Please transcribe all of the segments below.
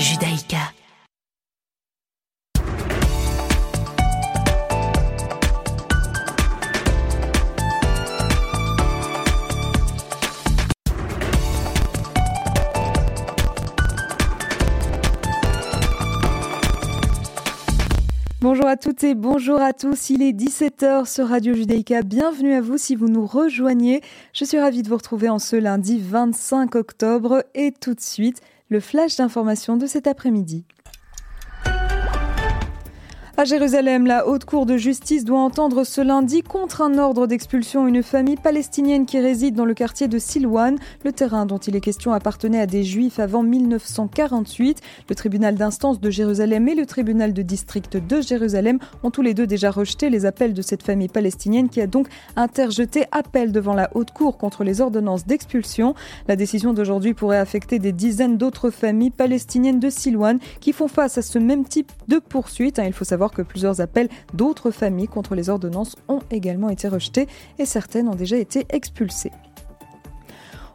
Judaïka. Bonjour à toutes et bonjour à tous. Il est 17h sur Radio Judaïka. Bienvenue à vous si vous nous rejoignez. Je suis ravie de vous retrouver en ce lundi 25 octobre et tout de suite, le flash d'information de cet après-midi. À Jérusalem, la haute cour de justice doit entendre ce lundi contre un ordre d'expulsion une famille palestinienne qui réside dans le quartier de Silwan. Le terrain dont il est question appartenait à des juifs avant 1948. Le tribunal d'instance de Jérusalem et le tribunal de district de Jérusalem ont tous les deux déjà rejeté les appels de cette famille palestinienne qui a donc interjeté appel devant la haute cour contre les ordonnances d'expulsion. La décision d'aujourd'hui pourrait affecter des dizaines d'autres familles palestiniennes de Silwan qui font face à ce même type de poursuite. Il faut savoir que plusieurs appels d'autres familles contre les ordonnances ont également été rejetés et certaines ont déjà été expulsées.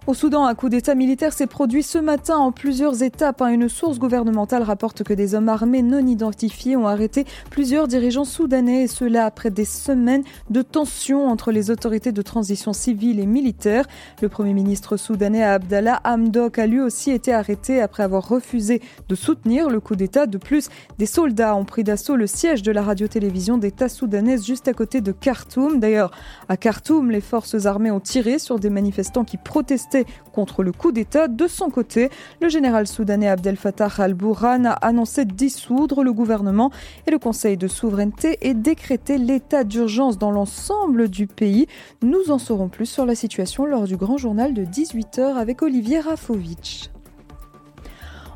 Au Soudan, un coup d'État militaire s'est produit ce matin en plusieurs étapes. Hein. Une source gouvernementale rapporte que des hommes armés non identifiés ont arrêté plusieurs dirigeants soudanais, et cela après des semaines de tensions entre les autorités de transition civile et militaire. Le Premier ministre soudanais Abdallah Hamdok a lui aussi été arrêté après avoir refusé de soutenir le coup d'État. De plus, des soldats ont pris d'assaut le siège de la radio-télévision d'État soudanaise juste à côté de Khartoum. D'ailleurs, à Khartoum, les forces armées ont tiré sur des manifestants qui protestaient contre le coup d'État. De son côté, le général soudanais Abdel Fattah al-Bourhan a annoncé dissoudre le gouvernement et le Conseil de souveraineté et décréter l'état d'urgence dans l'ensemble du pays. Nous en saurons plus sur la situation lors du grand journal de 18h avec Olivier Rafovitch.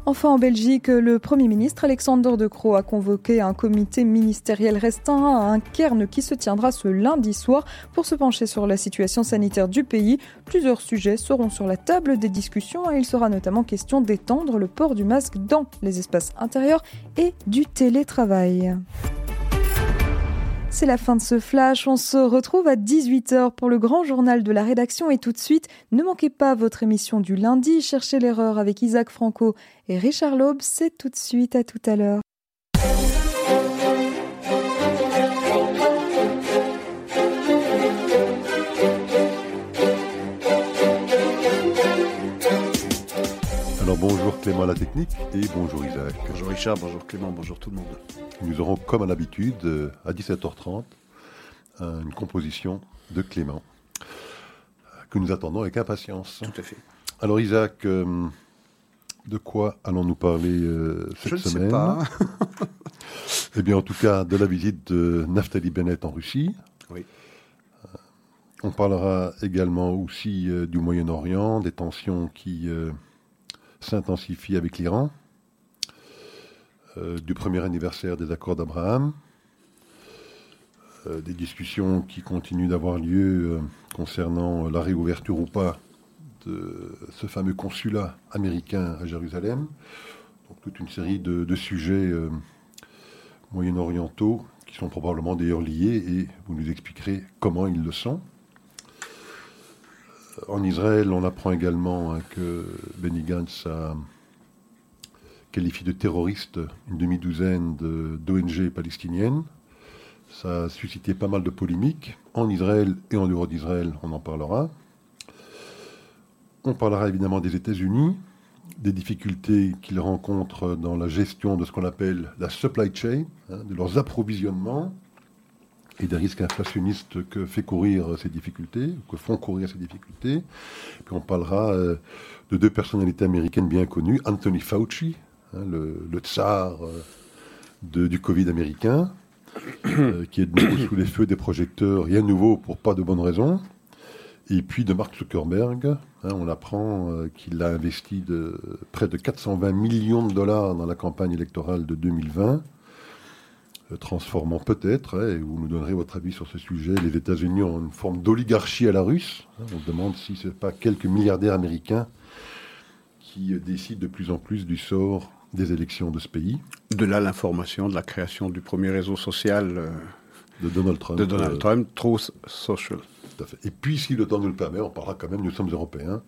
Enfin, en Belgique, le Premier ministre Alexander De Croo a convoqué un comité ministériel restreint à un cairn qui se tiendra ce lundi soir pour se pencher sur la situation sanitaire du pays. Plusieurs sujets seront sur la table des discussions et il sera notamment question d'étendre le port du masque dans les espaces intérieurs et du télétravail. C'est la fin de ce flash. On se retrouve à 18h pour le grand journal de la rédaction. Et tout de suite, ne manquez pas votre émission du lundi. Cherchez l'erreur avec Isaac Franco et Richard Laube. C'est tout de suite. À tout à l'heure. Bonjour Clément à la technique et bonjour Isaac. Bonjour Richard, bonjour Clément, bonjour tout le monde. Nous aurons comme à l'habitude euh, à 17h30 une composition de Clément que nous attendons avec impatience. Tout à fait. Alors Isaac, euh, de quoi allons-nous parler euh, cette Je semaine ne sais pas. Eh bien en tout cas de la visite de Naftali Bennett en Russie. Oui. On parlera également aussi du Moyen-Orient, des tensions qui s'intensifient avec l'Iran. Euh, du premier anniversaire des accords d'Abraham, euh, des discussions qui continuent d'avoir lieu euh, concernant la réouverture ou pas de ce fameux consulat américain à Jérusalem. Donc toute une série de sujets moyen-orientaux qui sont probablement d'ailleurs liés et vous nous expliquerez comment ils le sont. En Israël, on apprend également hein, que Benny Gantz a qualifie de terroristes une demi-douzaine d'ONG palestiniennes. Ça a suscité pas mal de polémiques en Israël et en dehors d'Israël, on en parlera. On parlera évidemment des États-Unis, des difficultés qu'ils rencontrent dans la gestion de ce qu'on appelle la supply chain, hein, de leurs approvisionnements et des risques inflationnistes que fait courir ces difficultés, que font courir ces difficultés. Puis on parlera euh, de deux personnalités américaines bien connues, Anthony Fauci, Hein, le, tsar euh, du Covid américain, euh, qui est de nouveau sous les feux des projecteurs, rien de nouveau pour pas de bonnes raisons. Et puis de Mark Zuckerberg, hein, on apprend qu'il a investi près de 420 millions de dollars dans la campagne électorale de 2020, transformant peut-être, hein, et vous nous donnerez votre avis sur ce sujet, les États-Unis ont une forme d'oligarchie à la russe. on se demande si ce n'est pas quelques milliardaires américains qui décident de plus en plus du sort des élections de ce pays. De là l'information de la création du premier réseau social euh, de Donald Trump. De Donald euh, Trump, Truth Social. Tout à fait. Et puis, si le temps nous le permet, on parlera quand même, nous sommes européens,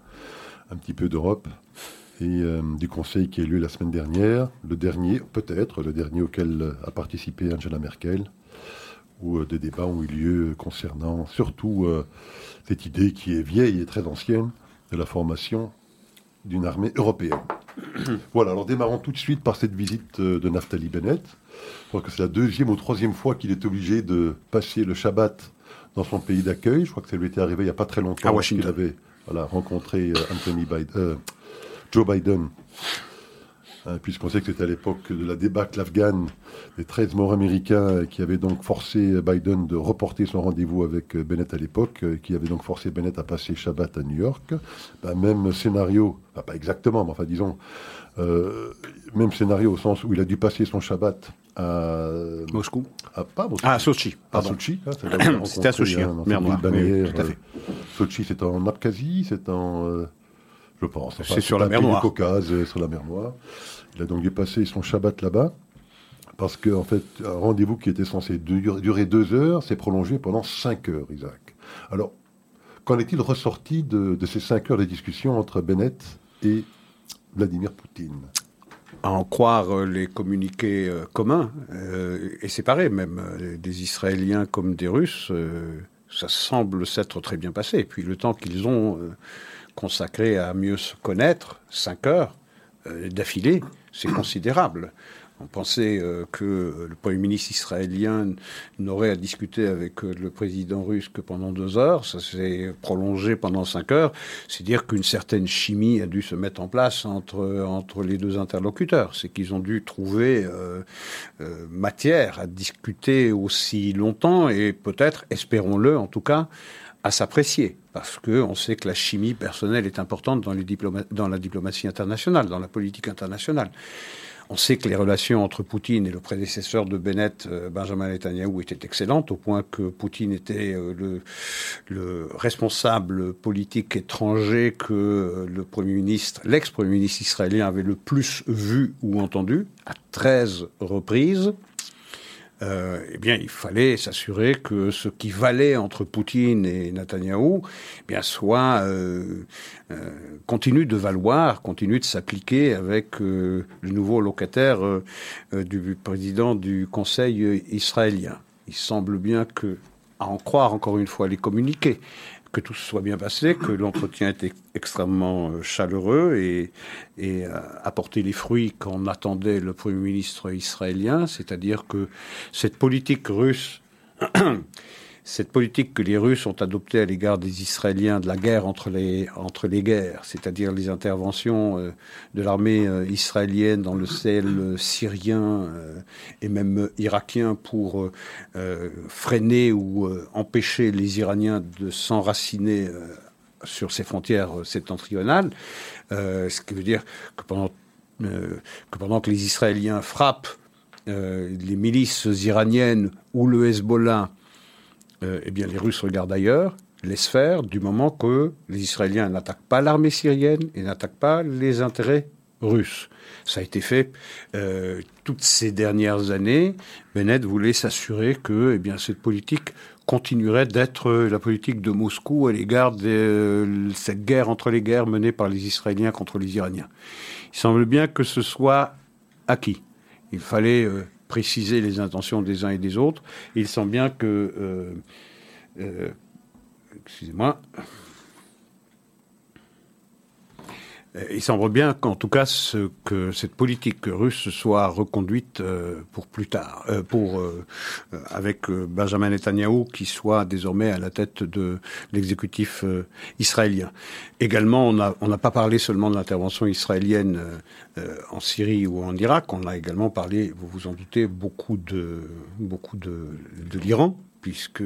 un petit peu d'Europe et du Conseil qui a eu lieu la semaine dernière, le dernier, peut-être le dernier auquel a participé Angela Merkel, où des débats ont eu lieu concernant surtout cette idée qui est vieille et très ancienne de la formation d'une armée européenne. voilà, alors démarrons tout de suite par cette visite euh, de Naftali Bennett. Je crois que c'est la deuxième ou troisième fois qu'il est obligé de passer le Shabbat dans son pays d'accueil. Je crois que ça lui était arrivé il n'y a pas très longtemps. qu'il avait voilà, rencontré euh, Anthony Biden, euh, Joe Biden Hein, puisqu'on sait que c'était à l'époque de la débâcle afghane des 13 morts américains qui avaient donc forcé Biden de reporter son rendez-vous avec Bennett à l'époque, qui avait donc forcé Bennett à passer Shabbat à New York. Ben, même scénario, pas exactement, mais enfin disons, euh, même scénario au sens où il a dû passer son Shabbat à Moscou. À, pas Moscou. Ah, à Sochi. À Sochi. Hein, c'était à Sochi, hein, hein, tout à fait. Sochi, c'est en Abkhazie, c'est en euh, je pense. c'est sur la mer Noire. Caucase, euh, sur la mer Noire. Il a donc dû passer son Shabbat là-bas, parce qu'en en fait, un rendez-vous qui était censé durer deux heures s'est prolongé pendant cinq heures, Isaac. Alors, qu'en est-il ressorti de, ces cinq heures de discussion entre Bennett et Vladimir Poutine? À en croire euh, les communiqués euh, communs et séparés, même des Israéliens comme des Russes, ça semble s'être très bien passé. Et puis le temps qu'ils ont consacré à mieux se connaître, cinq heures euh, d'affilée, c'est considérable. On pensait euh, que le Premier ministre israélien n'aurait à discuter avec euh, le président russe que pendant deux heures. Ça s'est prolongé pendant cinq heures. C'est dire qu'une certaine chimie a dû se mettre en place entre, entre les deux interlocuteurs. C'est qu'ils ont dû trouver matière à discuter aussi longtemps et peut-être, espérons-le en tout cas, à s'apprécier, parce qu'on sait que la chimie personnelle est importante dans, la diplomatie internationale, dans la politique internationale. On sait que les relations entre Poutine et le prédécesseur de Bennett, euh, Benjamin Netanyahu, étaient excellentes, au point que Poutine était euh, le, le responsable politique étranger que euh, le Premier ministre, l'ex-Premier ministre israélien avait le plus vu ou entendu, à 13 reprises. Euh, eh bien, il fallait s'assurer que ce qui valait entre Poutine et Netanyahou, eh bien, soit euh, euh, continue de valoir, continue de s'appliquer avec le nouveau locataire du président du Conseil israélien. Il semble bien que, à en croire encore une fois les communiqués, que tout se soit bien passé, que l'entretien était extrêmement euh, chaleureux et, et euh, les fruits qu'en attendait le Premier ministre israélien, c'est-à-dire que cette politique russe cette politique que les Russes ont adoptée à l'égard des Israéliens de la guerre entre les, guerres, c'est-à-dire les interventions euh, de l'armée euh, israélienne dans le ciel euh, syrien et même irakien pour freiner ou empêcher les Iraniens de s'enraciner sur ces frontières septentrionales, ce qui veut dire que pendant, que pendant que les Israéliens frappent les milices iraniennes ou le Hezbollah eh bien, les Russes regardent ailleurs, laissent faire, du moment que les Israéliens n'attaquent pas l'armée syrienne et n'attaquent pas les intérêts russes. Ça a été fait euh, toutes ces dernières années. Bennett voulait s'assurer que eh bien, cette politique continuerait d'être la politique de Moscou à l'égard de cette guerre entre les guerres menée par les Israéliens contre les Iraniens. Il semble bien que ce soit acquis. Il fallait euh, préciser les intentions des uns et des autres. il semble bien que, euh, euh, excusez-moi, Euh, il semble bien qu'en tout cas ce, que cette politique russe soit reconduite euh, pour plus tard, euh, pour avec Benjamin Netanyahu qui soit désormais à la tête de l'exécutif israélien. Également, on n'a pas parlé seulement de l'intervention israélienne en Syrie ou en Irak, on a également parlé, vous vous en doutez, beaucoup de beaucoup de, de l'Iran puisque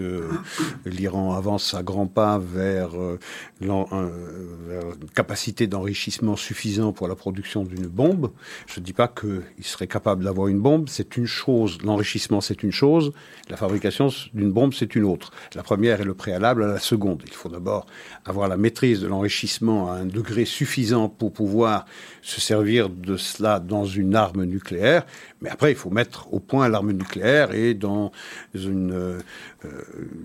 l'Iran avance à grands pas vers, euh, vers une capacité d'enrichissement suffisant pour la production d'une bombe. Je ne dis pas qu'il serait capable d'avoir une bombe, c'est une chose, l'enrichissement c'est une chose, la fabrication d'une bombe c'est une autre. La première est le préalable à la seconde. Il faut d'abord avoir la maîtrise de l'enrichissement à un degré suffisant pour pouvoir se servir de cela dans une arme nucléaire, mais après il faut mettre au point l'arme nucléaire et dans une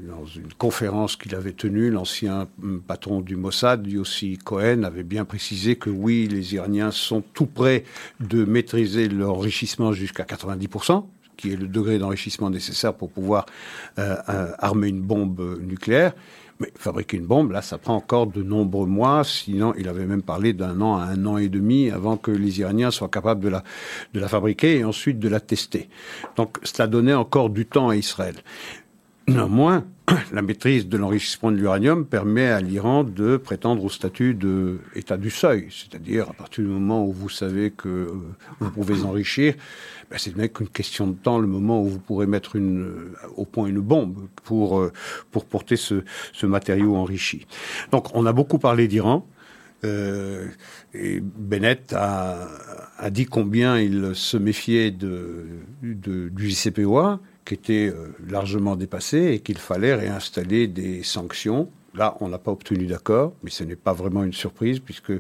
dans une conférence qu'il avait tenue, l'ancien patron du Mossad, aussi Cohen, avait bien précisé que oui, les Iraniens sont tout près de maîtriser l'enrichissement jusqu'à 90%, qui est le degré d'enrichissement nécessaire pour pouvoir euh, euh, armer une bombe nucléaire. Mais fabriquer une bombe, là, ça prend encore de nombreux mois. Sinon, il avait même parlé d'un an à un an et demi avant que les Iraniens soient capables de la fabriquer et ensuite de la tester. Donc, cela donnait encore du temps à Israël. Néanmoins, la maîtrise de l'enrichissement de l'uranium permet à l'Iran de prétendre au statut d'État du seuil, c'est-à-dire à partir du moment où vous savez que euh, vous pouvez enrichir, ben c'est n'est qu'une question de temps, le moment où vous pourrez mettre une, au point une bombe pour, euh, pour porter ce, ce matériau enrichi. Donc on a beaucoup parlé d'Iran. Euh, et Bennett a, a, dit combien il se méfiait de, de, du JCPOA qui était euh, largement dépassé et qu'il fallait réinstaller des sanctions. Là, on n'a pas obtenu d'accord, mais ce n'est pas vraiment une surprise puisque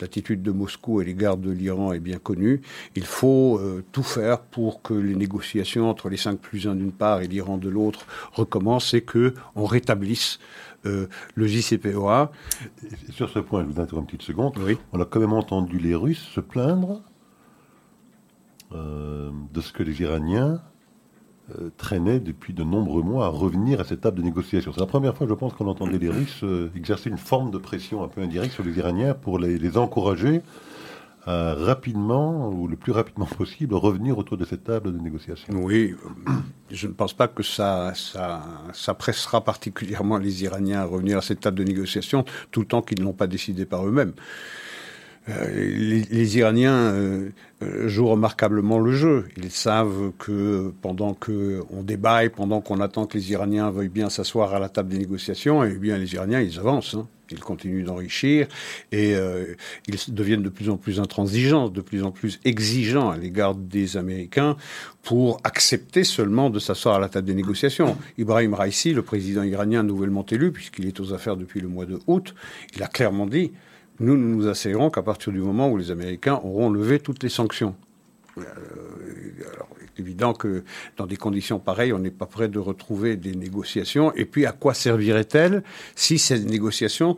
l'attitude de Moscou à l'égard de l'Iran est bien connue. Il faut euh, tout faire pour que les négociations entre les cinq plus un d'une part et l'Iran de l'autre recommencent et que on rétablisse euh, le JCPOA. sur ce point, je vous interromps une petite seconde. On a quand même entendu les Russes se plaindre de ce que les Iraniens euh, traînait depuis de nombreux mois à revenir à cette table de négociation. C'est la première fois, je pense, qu'on entendait les Russes euh, exercer une forme de pression un peu indirecte sur les Iraniens pour les, encourager à rapidement, ou le plus rapidement possible, revenir autour de cette table de négociation. Oui, euh, je ne pense pas que ça, ça, ça pressera particulièrement les Iraniens à revenir à cette table de négociation, tout le temps qu'ils ne l'ont pas décidé par eux-mêmes. Euh, les, Iraniens euh, euh, jouent remarquablement le jeu. Ils savent que pendant que on débat pendant qu'on attend que les Iraniens veuillent bien s'asseoir à la table des négociations, eh bien les Iraniens ils avancent. Hein. Ils continuent d'enrichir et ils deviennent de plus en plus intransigeants, de plus en plus exigeants à l'égard des Américains pour accepter seulement de s'asseoir à la table des négociations. Ibrahim Raisi, le président iranien nouvellement élu, puisqu'il est aux affaires depuis le mois de août, il a clairement dit nous ne nous asseyerons qu'à partir du moment où les Américains auront levé toutes les sanctions. Euh, alors, il est évident que dans des conditions pareilles, on n'est pas prêt de retrouver des négociations. Et puis, à quoi serviraient-elles si ces négociations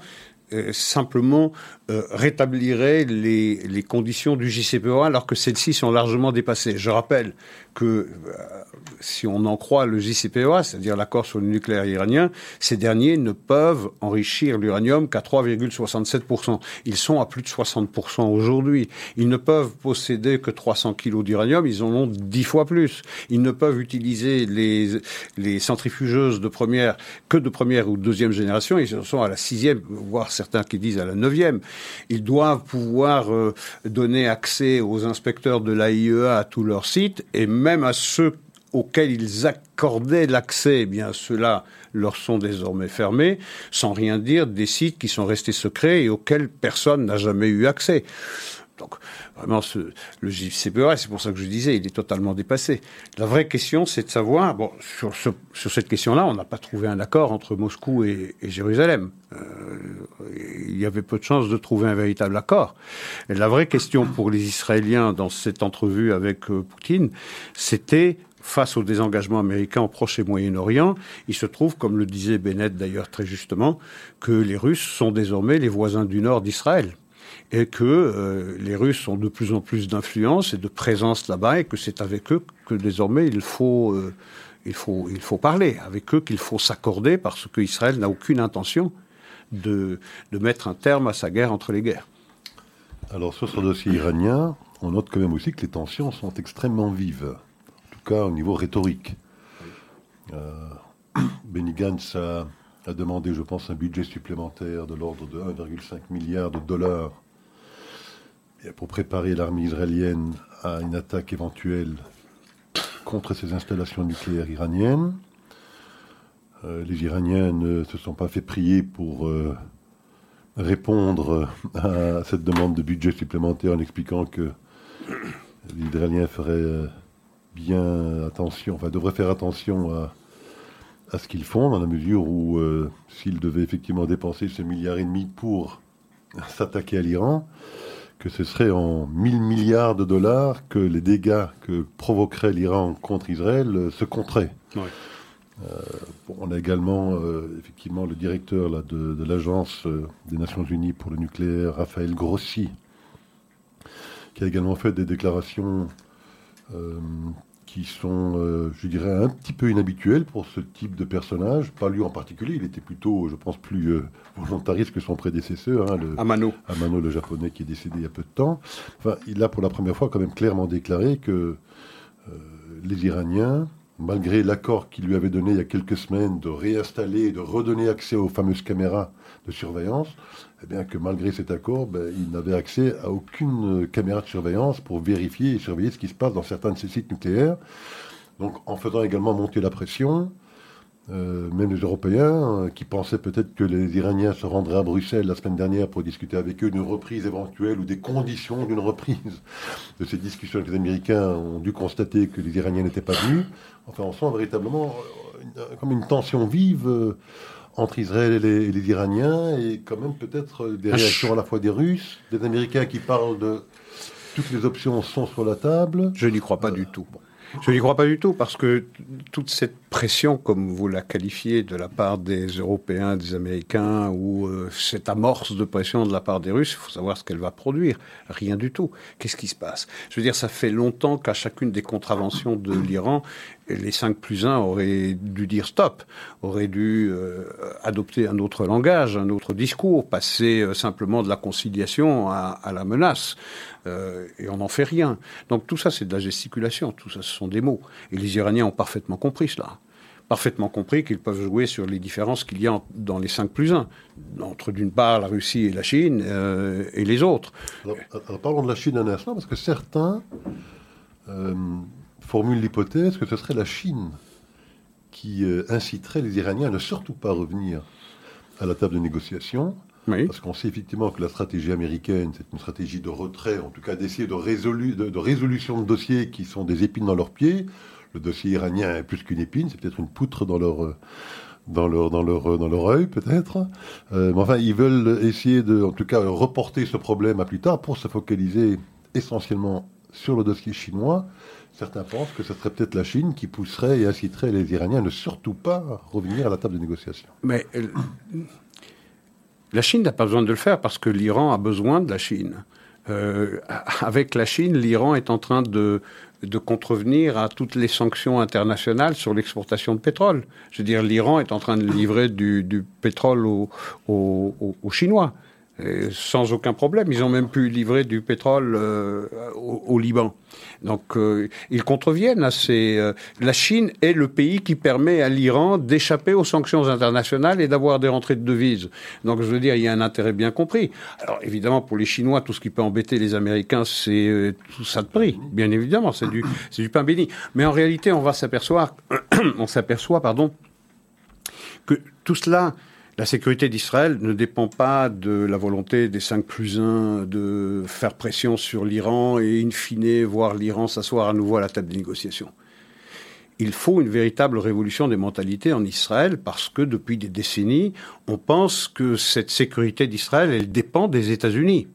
euh, simplement euh, rétabliraient les, les, conditions du JCPOA alors que celles-ci sont largement dépassées. Je rappelle que euh, si on en croit le JCPOA, c'est-à-dire l'accord sur le nucléaire iranien, ces derniers ne peuvent enrichir l'uranium qu'à 3,67%. Ils sont à plus de 60% aujourd'hui. Ils ne peuvent posséder que 300 kilos d'uranium, ils en ont 10 fois plus. Ils ne peuvent utiliser les, les centrifugeuses de première que de première ou deuxième génération, ils sont à la sixième, voire certains qui disent à la neuvième. Ils doivent pouvoir euh, donner accès aux inspecteurs de l'AIEA à tous leurs sites et même à ceux auxquels ils accordaient l'accès, eh bien ceux-là leur sont désormais fermés, sans rien dire des sites qui sont restés secrets et auxquels personne n'a jamais eu accès. Donc, vraiment, le JCPOA, c'est pour ça que je disais, il est totalement dépassé. La vraie question, c'est de savoir, bon, sur, cette question-là, on n'a pas trouvé un accord entre Moscou et, Jérusalem. Euh, il y avait peu de chances de trouver un véritable accord. La vraie question pour les Israéliens dans cette entrevue avec euh, Poutine, c'était face au désengagement américain au Proche et Moyen-Orient, il se trouve, comme le disait Bennett d'ailleurs très justement, que les Russes sont désormais les voisins du nord d'Israël et que euh, les Russes ont de plus en plus d'influence et de présence là-bas et que c'est avec eux que désormais il faut, euh, il faut, il faut parler, avec eux qu'il faut s'accorder parce qu'Israël n'a aucune intention de, de mettre un terme à sa guerre entre les guerres. Alors sur ce dossier iranien, on note quand même aussi que les tensions sont extrêmement vives, en tout cas au niveau rhétorique. Euh, Benny Gantz a, a demandé, je pense, un budget supplémentaire de l'ordre de 1,5 milliard de dollars pour préparer l'armée israélienne à une attaque éventuelle contre ces installations nucléaires iraniennes. Euh, les Iraniens ne se sont pas fait prier pour euh, répondre à cette demande de budget supplémentaire en expliquant que les Israéliens euh, bien attention, enfin devraient faire attention à, à ce qu'ils font, dans la mesure où s'ils devaient effectivement dépenser ce milliard et demi pour s'attaquer à l'Iran, que ce serait en 1000 milliards de dollars que les dégâts que provoquerait l'Iran contre Israël euh, se compteraient. on a également effectivement le directeur là, de, de l'Agence des Nations Unies pour le nucléaire, Raphaël Grossi, qui a également fait des déclarations qui sont, euh, je dirais, un petit peu inhabituels pour ce type de personnage. Pas lui en particulier, il était plutôt, je pense, plus euh, volontariste que son prédécesseur, hein, le, Amano. Amano, le japonais, qui est décédé il y a peu de temps. Enfin, il a pour la première fois quand même clairement déclaré que euh, les Iraniens, malgré l'accord qu'il lui avait donné il y a quelques semaines de réinstaller et de redonner accès aux fameuses caméras de surveillance, eh bien que malgré cet accord, ben, il n'avait accès à aucune caméra de surveillance pour vérifier et surveiller ce qui se passe dans certains de ces sites nucléaires. Donc en faisant également monter la pression, euh, même les Européens, euh, qui pensaient peut-être que les Iraniens se rendraient à Bruxelles la semaine dernière pour discuter avec eux d'une reprise éventuelle ou des conditions d'une reprise de ces discussions avec les Américains, ont dû constater que les Iraniens n'étaient pas venus. Enfin, on sent véritablement euh, comme une tension vive entre Israël et les, Iraniens et quand même peut-être des réactions à la fois des Russes, des Américains qui parlent de toutes les options sont sur la table. Je n'y crois pas du tout. Je n'y crois pas du tout parce que toute cette pression, comme vous la qualifiez, de la part des Européens, des Américains, ou euh, cette amorce de pression de la part des Russes, il faut savoir ce qu'elle va produire. Rien du tout. Qu'est-ce qui se passe? Je veux dire, ça fait longtemps qu'à chacune des contraventions de l'Iran, les 5 plus 1 auraient dû dire stop, auraient dû euh, adopter un autre langage, un autre discours, passer euh, simplement de la conciliation à, à la menace. et on n'en fait rien. Donc tout ça, c'est de la gesticulation, tout ça, ce sont des mots. Et les Iraniens ont parfaitement compris cela parfaitement compris qu'ils peuvent jouer sur les différences qu'il y a dans les 5 plus 1, entre d'une part la Russie et la Chine euh, et les autres. Alors, parlons de la Chine un instant, parce que certains euh, formulent l'hypothèse que ce serait la Chine qui euh, inciterait les Iraniens à ne surtout pas revenir à la table de négociation. Parce qu'on sait effectivement que la stratégie américaine, c'est une stratégie de retrait, en tout cas d'essayer de, de, de, résolution de dossiers qui sont des épines dans leurs pieds le dossier iranien est plus qu'une épine, c'est peut-être une poutre dans leur dans leur dans leur dans leur œil peut-être. Euh, mais enfin, ils veulent essayer de, en tout cas, reporter ce problème à plus tard pour se focaliser essentiellement sur le dossier chinois. Certains pensent que ce serait peut-être la Chine qui pousserait et inciterait les Iraniens à ne surtout pas revenir à la table de négociation. Mais euh, la Chine n'a pas besoin de le faire parce que l'Iran a besoin de la Chine. Euh, avec la Chine, l'Iran est en train de, de contrevenir à toutes les sanctions internationales sur l'exportation de pétrole. Je veux dire, l'Iran est en train de livrer du, pétrole aux Chinois sans aucun problème. Ils ont même pu livrer du pétrole euh, au, Liban. Donc euh, ils contreviennent à ces. Euh, la Chine est le pays qui permet à l'Iran d'échapper aux sanctions internationales et d'avoir des rentrées de devises. Donc je veux dire, il y a un intérêt bien compris. Alors évidemment, pour les Chinois, tout ce qui peut embêter les Américains, c'est tout ça de prix. Bien évidemment, c'est du, du pain béni. Mais en réalité, on va s'apercevoir, on s'aperçoit, pardon, que tout cela la sécurité d'Israël ne dépend pas de la volonté des 5 plus 1 de faire pression sur l'Iran et, in fine, voir l'Iran s'asseoir à nouveau à la table des négociations. Il faut une véritable révolution des mentalités en Israël parce que depuis des décennies, on pense que cette sécurité d'Israël, dépend des États-Unis.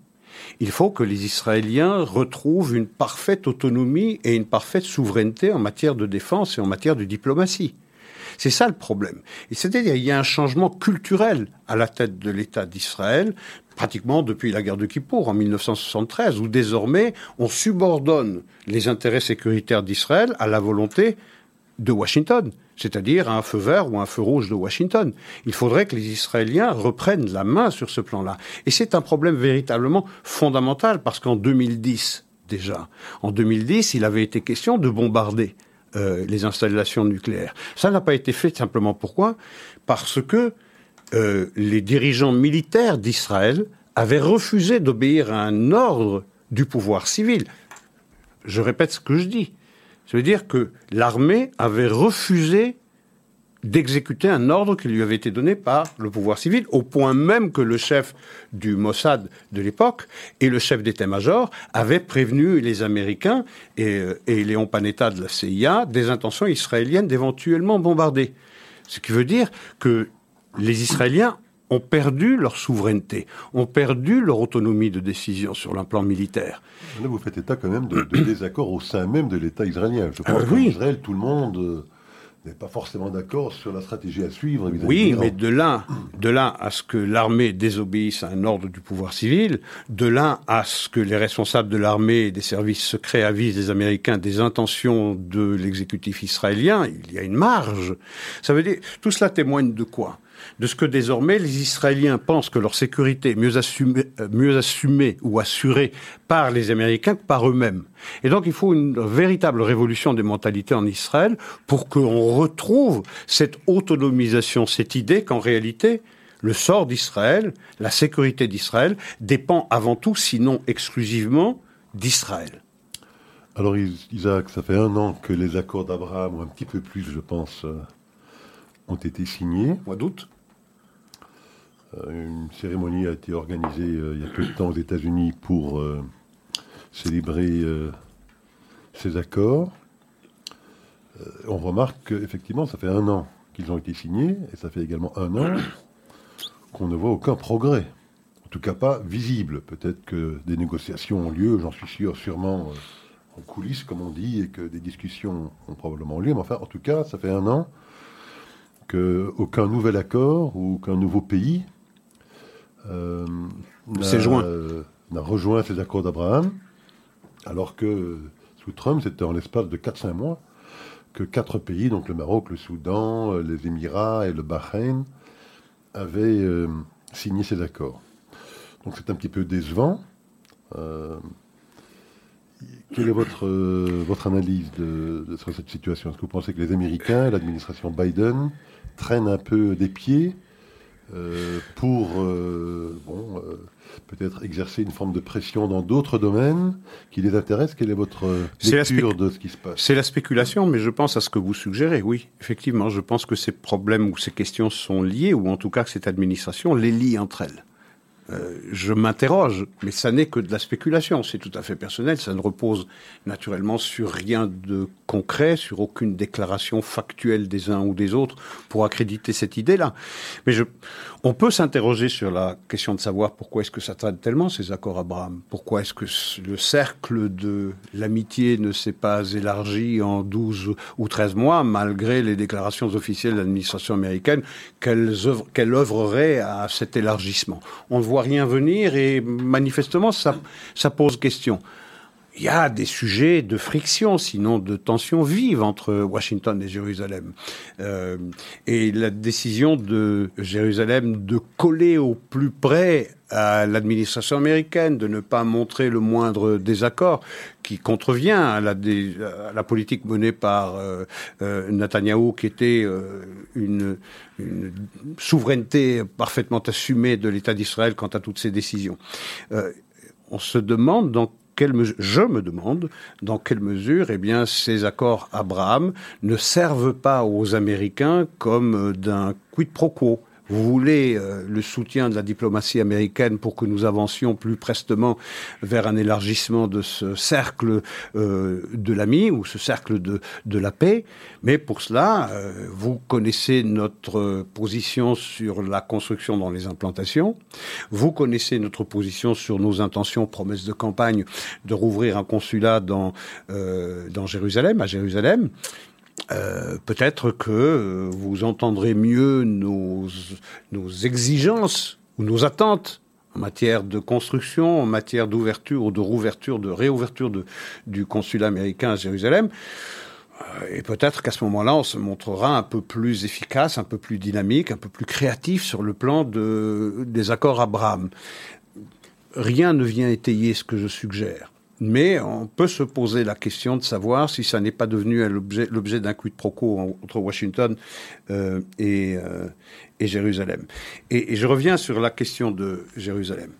Il faut que les Israéliens retrouvent une parfaite autonomie et une parfaite souveraineté en matière de défense et en matière de diplomatie. C'est ça le problème. Et c'est-à-dire qu'il y a un changement culturel à la tête de l'État d'Israël, pratiquement depuis la guerre de Kippour en 1973, où désormais on subordonne les intérêts sécuritaires d'Israël à la volonté de Washington, c'est-à-dire à un feu vert ou un feu rouge de Washington. Il faudrait que les Israéliens reprennent la main sur ce plan-là. Et c'est un problème véritablement fondamental, parce qu'en 2010, déjà, en 2010, il avait été question de bombarder euh, les installations nucléaires. Ça n'a pas été fait simplement pourquoi? Parce que euh, les dirigeants militaires d'Israël avaient refusé d'obéir à un ordre du pouvoir civil. Je répète ce que je dis. Ça veut dire que l'armée avait refusé d'exécuter un ordre qui lui avait été donné par le pouvoir civil, au point même que le chef du Mossad de l'époque et le chef d'état-major avaient prévenu les Américains et, euh, et Léon Panetta de la CIA des intentions israéliennes d'éventuellement bombarder. Ce qui veut dire que les Israéliens ont perdu leur souveraineté, ont perdu leur autonomie de décision sur un plan militaire. Là, vous faites état quand même de, désaccords au sein même de l'État israélien. Je euh, qu'en Israël, tout le monde euh, n'est pas forcément d'accord sur la stratégie à suivre. Oui, mais de là, de là à ce que l'armée désobéisse à un ordre du pouvoir civil, de là à ce que les responsables de l'armée et des services secrets avisent les Américains des intentions de l'exécutif israélien, il y a une marge. Ça veut dire, tout cela témoigne de quoi? De ce que désormais les Israéliens pensent que leur sécurité est mieux assumée, euh, mieux assumée ou assurée par les Américains que par eux-mêmes. Et donc il faut une véritable révolution des mentalités en Israël pour qu'on retrouve cette autonomisation, cette idée qu'en réalité, le sort d'Israël, la sécurité d'Israël, dépend avant tout, sinon exclusivement, d'Israël. Alors Isaac, ça fait un an que les accords d'Abraham, ou un petit peu plus je pense, euh, ont été signés. Mois d'août. Euh, une cérémonie a été organisée euh, il y a peu de temps aux États-Unis pour euh, célébrer ces accords. on remarque qu'effectivement, ça fait un an qu'ils ont été signés, et ça fait également un an qu'on ne voit aucun progrès. En tout cas, pas visible. Peut-être que des négociations ont lieu, j'en suis sûr, sûrement en coulisses, comme on dit, et que des discussions ont probablement lieu. Mais enfin, en tout cas, ça fait un an qu'aucun nouvel accord ou qu'un nouveau pays euh, n'a rejoint ces accords d'Abraham, alors que sous Trump, c'était en l'espace de 4-5 mois que quatre pays, donc le Maroc, le Soudan, euh, les Émirats et le Bahreïn, avaient euh, signé ces accords. Donc c'est un petit peu décevant. quelle est votre, votre analyse de, sur cette situation? Est-ce que vous pensez que les Américains, l'administration Biden, traînent un peu des pieds euh, pour euh, bon, euh, peut-être exercer une forme de pression dans d'autres domaines qui les intéressent. Quelle est votre lecture de ce qui se passe? C'est la spéculation, mais je pense à ce que vous suggérez. Oui, effectivement, je pense que ces problèmes ou ces questions sont liés, ou en tout cas que cette administration les lie entre elles. Euh, je m'interroge, mais ça n'est que de la spéculation, c'est tout à fait personnel, ça ne repose naturellement sur rien de concret, sur aucune déclaration factuelle des uns ou des autres pour accréditer cette idée-là. Mais on peut s'interroger sur la question de savoir pourquoi est-ce que ça traite tellement ces accords Abraham Pourquoi est-ce que le cercle de l'amitié ne s'est pas élargi en 12 ou 13 mois, malgré les déclarations officielles de l'administration américaine qu'elle œuvrerait à cet élargissement? On ne voit rien venir et manifestement, ça, ça pose question il y a des sujets de friction, sinon de tension vive entre Washington et Jérusalem. Euh, et la décision de Jérusalem de coller au plus près à l'administration américaine, de ne pas montrer le moindre désaccord qui contrevient à la, politique menée par euh, euh Netanyahou, qui était euh, une, souveraineté parfaitement assumée de l'État d'Israël quant à toutes ces décisions. On se demande je me demande dans quelle mesure eh ces accords Abraham ne servent pas aux Américains comme euh, d'un quid pro quo vous voulez euh, le soutien de la diplomatie américaine pour que nous avancions plus prestement vers un élargissement de ce cercle euh, de l'ami ou ce cercle de, de la paix. Mais pour cela, euh, vous connaissez notre position sur la construction dans les implantations. Vous connaissez notre position sur nos intentions, promesses de campagne, de rouvrir un consulat dans, dans Jérusalem, à Jérusalem. Euh, peut-être que euh, vous entendrez mieux nos, exigences ou nos attentes en matière de construction, en matière d'ouverture ou de rouverture, de réouverture du consulat américain à Jérusalem. Euh, et peut-être qu'à ce moment-là, on se montrera un peu plus efficace, un peu plus dynamique, un peu plus créatif sur le plan de, des accords Abraham. Rien ne vient étayer ce que je suggère. Mais on peut se poser la question de savoir si ça n'est pas devenu l'objet d'un quid pro quo entre Washington euh, et, euh, et, Jérusalem. Et, je reviens sur la question de Jérusalem,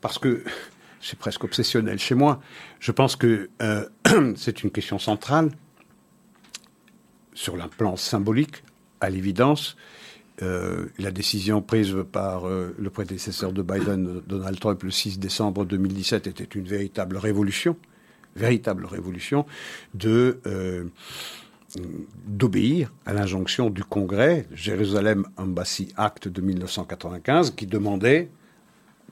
parce que c'est presque obsessionnel chez moi. Je pense que euh, c'est une question centrale sur le plan symbolique, à l'évidence. Euh, la décision prise par euh, le prédécesseur de Biden, Donald Trump, le 6 décembre 2017, était une véritable révolution, véritable révolution euh, d'obéir à l'injonction du Congrès, Jérusalem Embassy Act de 1995, qui demandait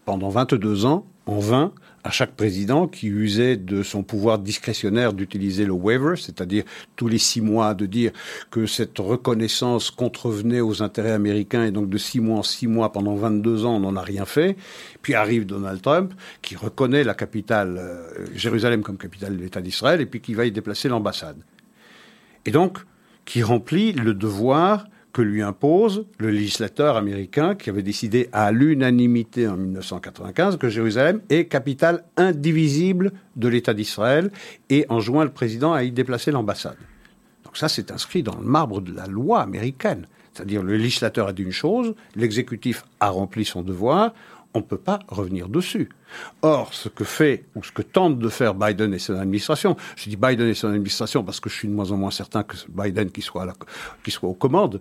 pendant 22 ans en vain à chaque président qui usait de son pouvoir discrétionnaire d'utiliser le waiver, c'est-à-dire tous les six mois de dire que cette reconnaissance contrevenait aux intérêts américains et donc de six mois en six mois pendant 22 ans on n'en a rien fait. Puis arrive Donald Trump qui reconnaît la capitale, euh, Jérusalem comme capitale de l'État d'Israël et puis qui va y déplacer l'ambassade. Et donc qui remplit le devoir que lui impose le législateur américain qui avait décidé à l'unanimité en 1995 que Jérusalem est capitale indivisible de l'État d'Israël et enjoint le président à y déplacer l'ambassade. Donc ça, c'est inscrit dans le marbre de la loi américaine. C'est-à-dire le législateur a dit une chose, l'exécutif a rempli son devoir, on ne peut pas revenir dessus. Or, ce que fait, ou ce que tente de faire Biden et son administration, je dis Biden et son administration parce que je suis de moins en moins certain que Biden qui soit, qui soit aux commandes,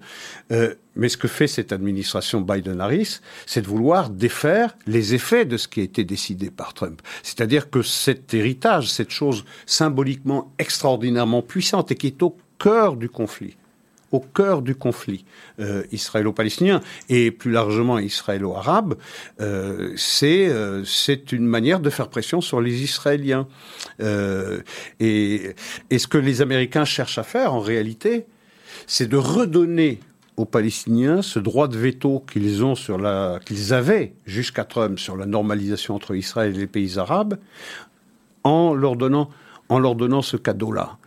euh, mais ce que fait cette administration Biden-Harris, c'est de vouloir défaire les effets de ce qui a été décidé par Trump. C'est-à-dire que cet héritage, cette chose symboliquement extraordinairement puissante et qui est au cœur du conflit, au cœur du conflit euh, israélo-palestinien et plus largement israélo-arabe, euh, c'est euh, c'est une manière de faire pression sur les Israéliens. Et, et ce que les Américains cherchent à faire en réalité, c'est de redonner aux Palestiniens ce droit de veto qu'ils ont sur la qu'ils avaient jusqu'à Trump sur la normalisation entre Israël et les pays arabes, en leur donnant en leur donnant ce cadeau-là.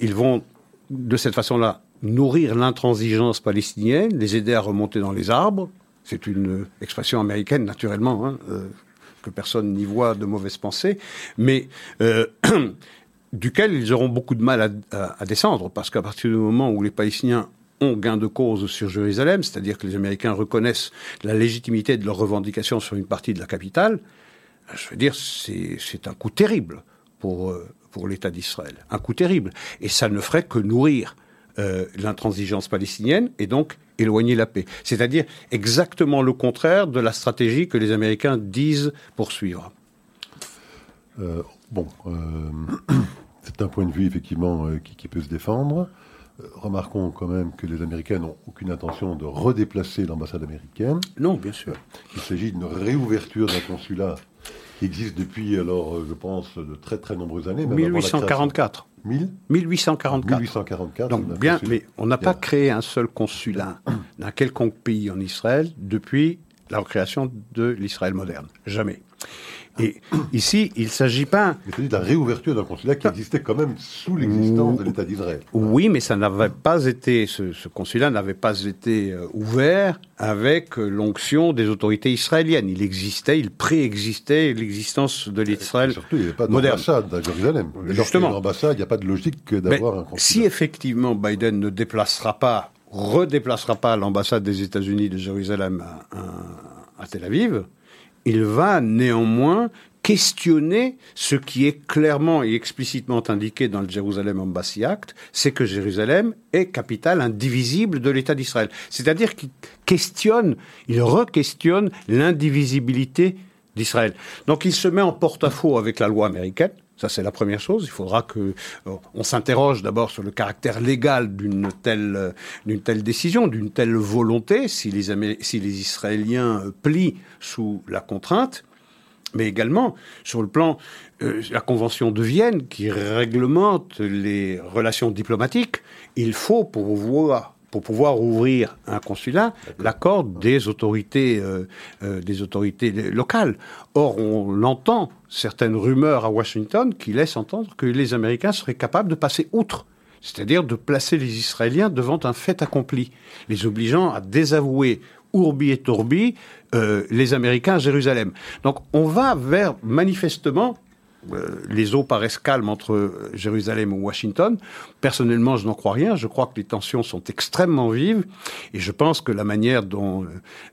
Ils vont de cette façon-là nourrir l'intransigeance palestinienne, les aider à remonter dans les arbres. C'est une expression américaine, naturellement, hein, euh, que personne n'y voit de mauvaises pensées, mais euh, duquel ils auront beaucoup de mal à, descendre, parce qu'à partir du moment où les Palestiniens ont gain de cause sur Jérusalem, c'est-à-dire que les Américains reconnaissent la légitimité de leurs revendications sur une partie de la capitale, je veux dire, c'est un coup terrible pour, euh, pour l'État d'Israël. Un coup terrible. Et ça ne ferait que nourrir euh, l'intransigeance palestinienne et donc éloigner la paix. C'est-à-dire exactement le contraire de la stratégie que les Américains disent poursuivre. Euh, bon, euh, c'est un point de vue effectivement qui, qui, peut se défendre. Remarquons quand même que les Américains n'ont aucune intention de redéplacer l'ambassade américaine. Non, bien sûr. Il s'agit d'une réouverture d'un consulat qui existe depuis, alors, je pense, de très très nombreuses années. 1844. 1844. 1844. Donc bien, mais on n'a pas créé un seul consulat d'un quelconque pays en Israël depuis la création de l'Israël moderne. Jamais. Et ici, il ne s'agit pas. Il de la réouverture d'un consulat qui existait quand même sous l'existence de l'État d'Israël. Oui, mais ça n'avait pas été, ce, ce consulat n'avait pas été euh, ouvert avec euh, l'onction des autorités israéliennes. Il existait, il préexistait l'existence de l'Israël Surtout, il n'y avait pas d'ambassade à Jérusalem. Justement. L'ambassade, il n'y a pas de logique d'avoir un consulat. Si effectivement Biden ne déplacera pas, redéplacera pas l'ambassade des États-Unis de Jérusalem à, à, à Tel Aviv, il va néanmoins questionner ce qui est clairement et explicitement indiqué dans le Jérusalem Embassy Act, c'est que Jérusalem est capitale indivisible de l'État d'Israël. C'est-à-dire qu'il questionne, il re-questionne l'indivisibilité d'Israël. Donc il se met en porte-à-faux avec la loi américaine, ça, c'est la première chose. Il faudra que euh, on s'interroge d'abord sur le caractère légal d'une telle euh, décision, d'une telle volonté, si les Amé si les Israéliens euh, plient sous la contrainte, mais également sur le plan euh, la Convention de Vienne qui réglemente les relations diplomatiques. Il faut pouvoir pour pouvoir ouvrir un consulat, l'accord des autorités, euh, euh, des autorités locales. Or, on entend certaines rumeurs à Washington qui laissent entendre que les Américains seraient capables de passer outre, c'est-à-dire de placer les Israéliens devant un fait accompli, les obligeant à désavouer Urbi et Tourbi euh, les Américains à Jérusalem. Donc, on va vers manifestement euh, les eaux paraissent calmes entre Jérusalem et Washington. Personnellement, je n'en crois rien. Je crois que les tensions sont extrêmement vives et je pense que la manière dont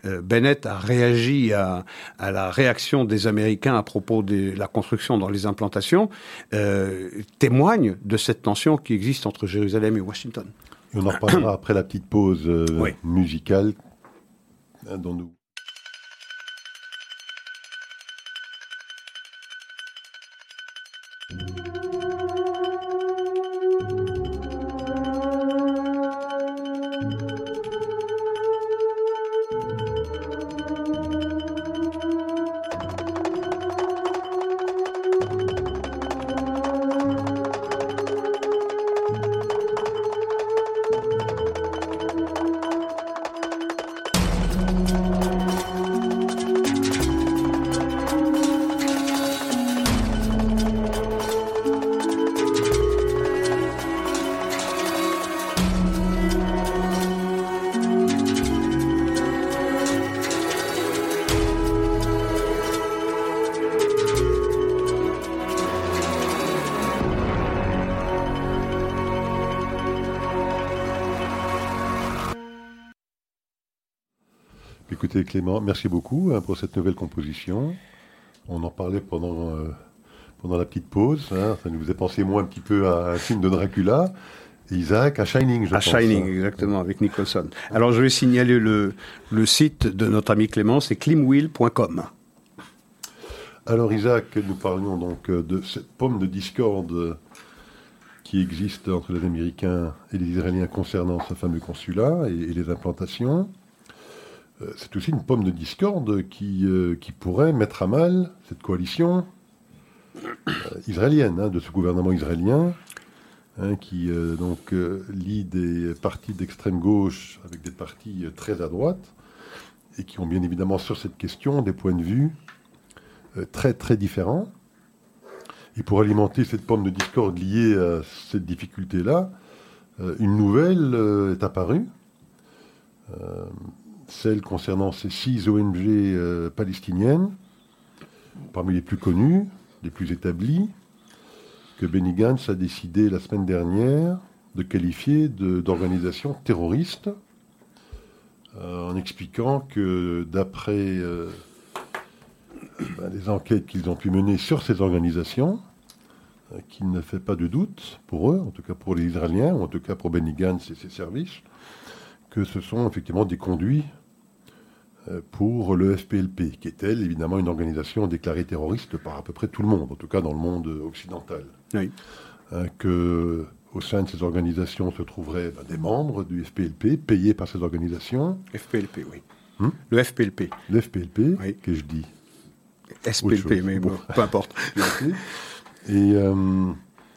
euh, Bennett a réagi à, à, la réaction des Américains à propos de la construction dans les implantations euh, témoigne de cette tension qui existe entre Jérusalem et Washington. Et on en reparlera après la petite pause euh, oui. musicale hein, dont nous Écoutez Clément, merci beaucoup hein, pour cette nouvelle composition. On en parlait pendant, euh, pendant la petite pause. Hein. Ça nous faisait penser moi un petit peu à un film de Dracula. Isaac, à Shining, je à pense. À Shining, exactement, avec Nicholson. Alors je vais signaler le, le site de notre ami Clément, c'est climwheel.com. Alors Isaac, nous parlions donc euh, de cette pomme de discorde qui existe entre les Américains et les Israéliens concernant ce fameux consulat et, et les implantations. Euh, c'est aussi une pomme de discorde qui, euh, pourrait mettre à mal cette coalition euh, israélienne, hein, de ce gouvernement israélien, hein, qui donc lie des partis d'extrême gauche avec des partis très à droite, et qui ont bien évidemment sur cette question des points de vue très très différents. Et pour alimenter cette pomme de discorde liée à cette difficulté-là, une nouvelle est apparue, celle concernant ces six ONG euh, palestiniennes, parmi les plus connues, les plus établies, que Benny Gantz a décidé la semaine dernière de qualifier d'organisations terroristes, euh, en expliquant que d'après euh, ben, les enquêtes qu'ils ont pu mener sur ces organisations, qu'il ne fait pas de doute pour eux, en tout cas pour les Israéliens, ou en tout cas pour Benny Gantz et ses services, que ce sont effectivement des conduits pour le FPLP, qui est elle évidemment une organisation déclarée terroriste par à peu près tout le monde, en tout cas dans le monde occidental. Oui. Hein, que au sein de ces organisations se trouveraient ben, des membres du FPLP payés par ces organisations, FPLP, oui. Hmm le FPLP. le FPLP, Oui. que je dis, SPLP, mais Bon. bon, peu importe. et, euh,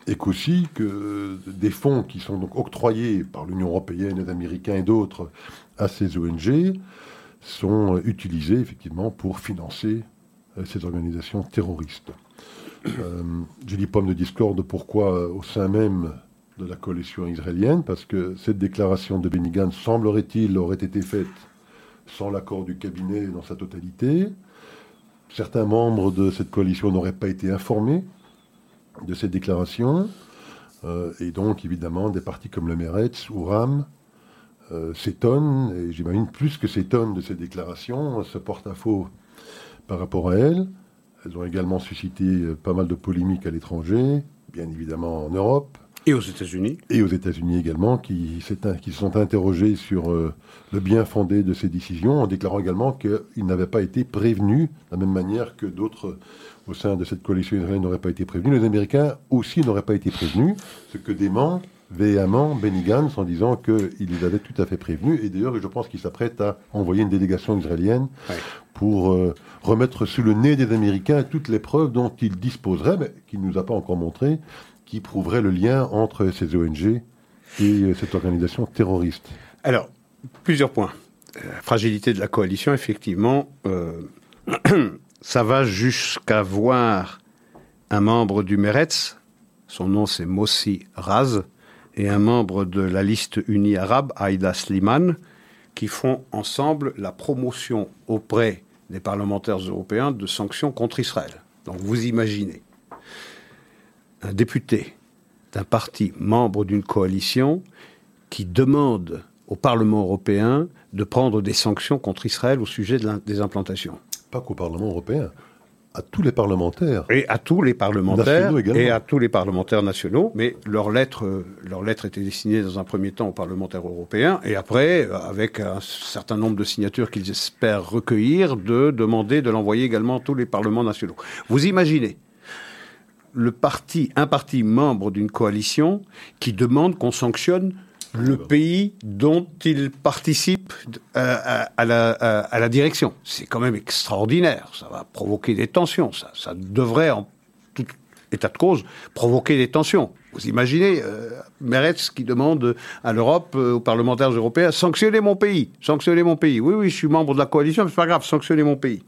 et qu'aussi que des fonds qui sont donc octroyés par l'Union européenne, les Américains et d'autres à ces ONG sont euh, utilisés effectivement pour financer euh, ces organisations terroristes. Euh, dis pomme de discorde, pourquoi au sein même de la coalition israélienne Parce que cette déclaration de Benny Gantz, semblerait-il, aurait été faite sans l'accord du cabinet dans sa totalité. Certains membres de cette coalition n'auraient pas été informés de cette déclaration. Et donc, évidemment, des partis comme le Meretz ou RAM euh, s'étonnent, et j'imagine plus que s'étonnent de ces déclarations, se portent à faux par rapport à elles. Elles ont également suscité euh, pas mal de polémiques à l'étranger, bien évidemment en Europe, Et aux États-Unis et aux États-Unis également, qui, se sont interrogés sur euh, le bien fondé de ces décisions, en déclarant également qu'ils n'avaient pas été prévenus, de la même manière que d'autres au sein de cette coalition israélienne n'auraient pas été prévenus. Les Américains aussi n'auraient pas été prévenus, ce que dément véhément Benny Gantz en disant qu'il les avait tout à fait prévenus. Et d'ailleurs, je pense qu'il s'apprête à envoyer une délégation israélienne Ouais. pour euh, remettre sous le nez des Américains toutes les preuves dont il disposerait, mais qu'il ne nous a pas encore montré, qui prouveraient le lien entre ces ONG et euh, cette organisation terroriste. Alors, plusieurs points. Euh, La fragilité de la coalition, effectivement, euh, ça va jusqu'à voir un membre du Meretz, son nom c'est Mossi Raz, et un membre de la liste unie arabe, Aïda Sliman, qui font ensemble la promotion auprès des parlementaires européens de sanctions contre Israël. Donc vous imaginez un député d'un parti membre d'une coalition qui demande au Parlement européen de prendre des sanctions contre Israël au sujet des implantations. Pas qu'au Parlement européen, à tous les parlementaires. Et à tous les parlementaires et à tous les parlementaires nationaux, mais leur lettre, euh, leur lettre était destinée dans un premier temps aux parlementaires européens et après, euh, avec un certain nombre de signatures qu'ils espèrent recueillir, de demander de l'envoyer également à tous les parlements nationaux. Vous imaginez le parti, un parti membre d'une coalition qui demande qu'on sanctionne le pays dont il participe euh, à, à la, à- à la direction. C'est quand même extraordinaire. Ça va provoquer des tensions. Ça, ça devrait, en tout état de cause, provoquer des tensions. Vous imaginez euh, Meretz qui demande à l'Europe, euh, aux parlementaires européens, sanctionnez mon pays, sanctionnez mon pays. Oui, oui, je suis membre de la coalition, mais c'est pas grave, sanctionnez mon pays.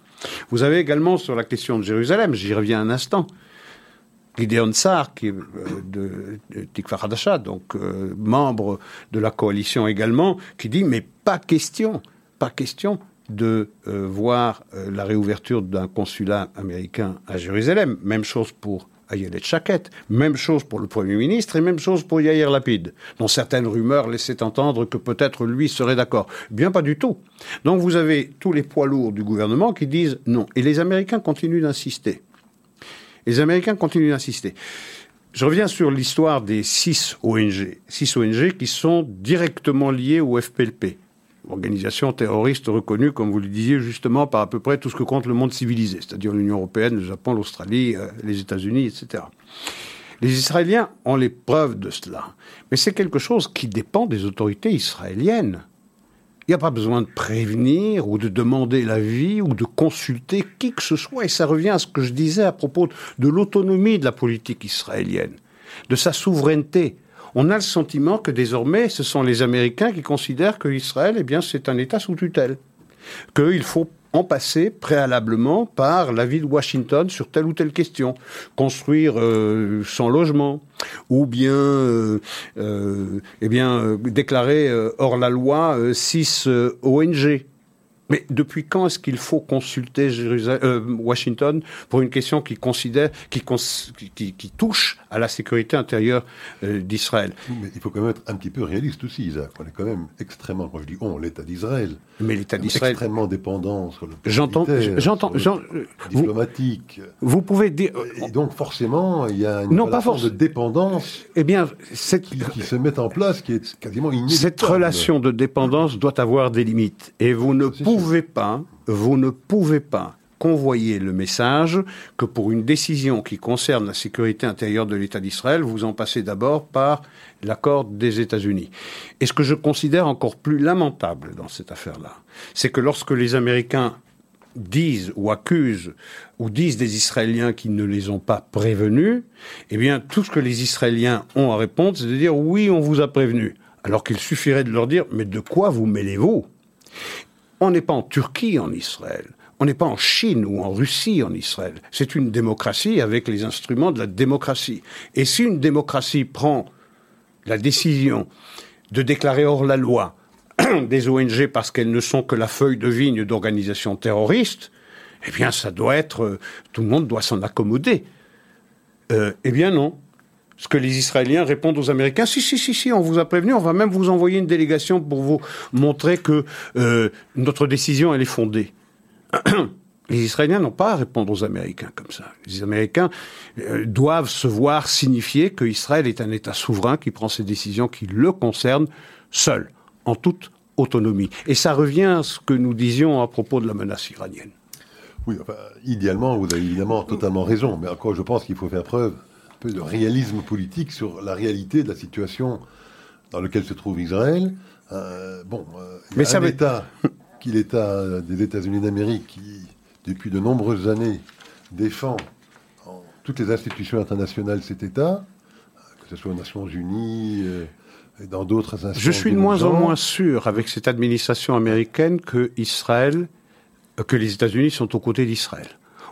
Vous avez également sur la question de Jérusalem, j'y reviens un instant, Gideon Sar, qui est euh, de, Hadasha, donc euh, membre de la coalition également, qui dit mais pas question, pas question de euh, voir la réouverture d'un consulat américain à Jérusalem. Même chose pour Ayelet Chaket. Même chose pour le Premier ministre et même chose pour Yair Lapid, dont certaines rumeurs laissaient entendre que peut-être lui serait d'accord. Bien pas du tout. Donc vous avez tous les poids lourds du gouvernement qui disent non. Et les Américains continuent d'insister. Les Américains continuent d'insister. Je reviens sur l'histoire des six ONG. Six ONG qui sont directement liées au FPLP organisation terroriste reconnue, comme vous le disiez justement, par à peu près tout ce que compte le monde civilisé, c'est-à-dire l'Union européenne, le Japon, l'Australie, euh, les États-Unis, etc. Les Israéliens ont les preuves de cela. Mais c'est quelque chose qui dépend des autorités israéliennes. Il n'y a pas besoin de prévenir ou de demander l'avis ou de consulter qui que ce soit. Et ça revient à ce que je disais à propos de l'autonomie de la politique israélienne, de sa souveraineté on a le sentiment que désormais, ce sont les Américains qui considèrent que Israël, eh bien, c'est un État sous tutelle, qu'il faut en passer préalablement par l'avis de Washington sur telle ou telle question. Construire euh, sans logement, ou bien, euh, euh, eh bien déclarer hors la loi six ONG. Mais depuis quand est-ce qu'il faut consulter euh, Washington pour une question qui, considère, qui, qui, touche à la sécurité intérieure euh, d'Israël? Mais il faut quand même être un petit peu réaliste aussi, Isaac. On est quand même extrêmement, quand je dis on, l'État d'Israël. Mais l'État d'Israël. Extrêmement dépendant sur le J'entends, j'entends, diplomatique. Vous, pouvez dire. Et donc forcément, il y a une relation de dépendance. Eh bien, cette... qui, se met en place, qui est quasiment inévitable. Cette relation de dépendance doit avoir des limites, et vous ne pouvez vous ne pouvez pas convoyer le message que pour une décision qui concerne la sécurité intérieure de l'État d'Israël, vous en passez d'abord par l'accord des États-Unis. Et ce que je considère encore plus lamentable dans cette affaire-là, c'est que lorsque les Américains disent ou accusent ou disent des Israéliens qui ne les ont pas prévenus, eh bien tout ce que les Israéliens ont à répondre, c'est de dire oui, on vous a prévenu. Alors qu'il suffirait de leur dire mais de quoi vous mêlez-vous? On n'est pas en Turquie en Israël. On n'est pas en Chine ou en Russie en Israël. C'est une démocratie avec les instruments de la démocratie. Et si une démocratie prend la décision de déclarer hors la loi des ONG parce qu'elles ne sont que la feuille de vigne d'organisations terroristes, eh bien, ça doit être, euh, tout le monde doit s'en accommoder. Euh, eh bien, non ce que les Israéliens répondent aux Américains, si, si, si, si, on vous a prévenu, on va même vous envoyer une délégation pour vous montrer que euh, notre décision, est fondée. Les Israéliens n'ont pas à répondre aux Américains comme ça. Les Américains euh, doivent se voir signifier que Israël est un État souverain qui prend ses décisions qui le concernent seul, en toute autonomie. Et ça revient à ce que nous disions à propos de la menace iranienne. Oui, idéalement, vous avez évidemment totalement raison, mais encore, je pense qu'il faut faire preuve de réalisme politique sur la réalité de la situation dans laquelle se trouve Israël. Euh, bon, euh, il y a un État, qui l'État des États-Unis d'Amérique, qui depuis de nombreuses années défend en toutes les institutions internationales cet État, que ce soit aux Nations Unies. Euh, et dans d'autres institutions. Je suis de moins en moins sûr avec cette administration américaine que Israël, que les États-Unis sont aux côtés d'Israël.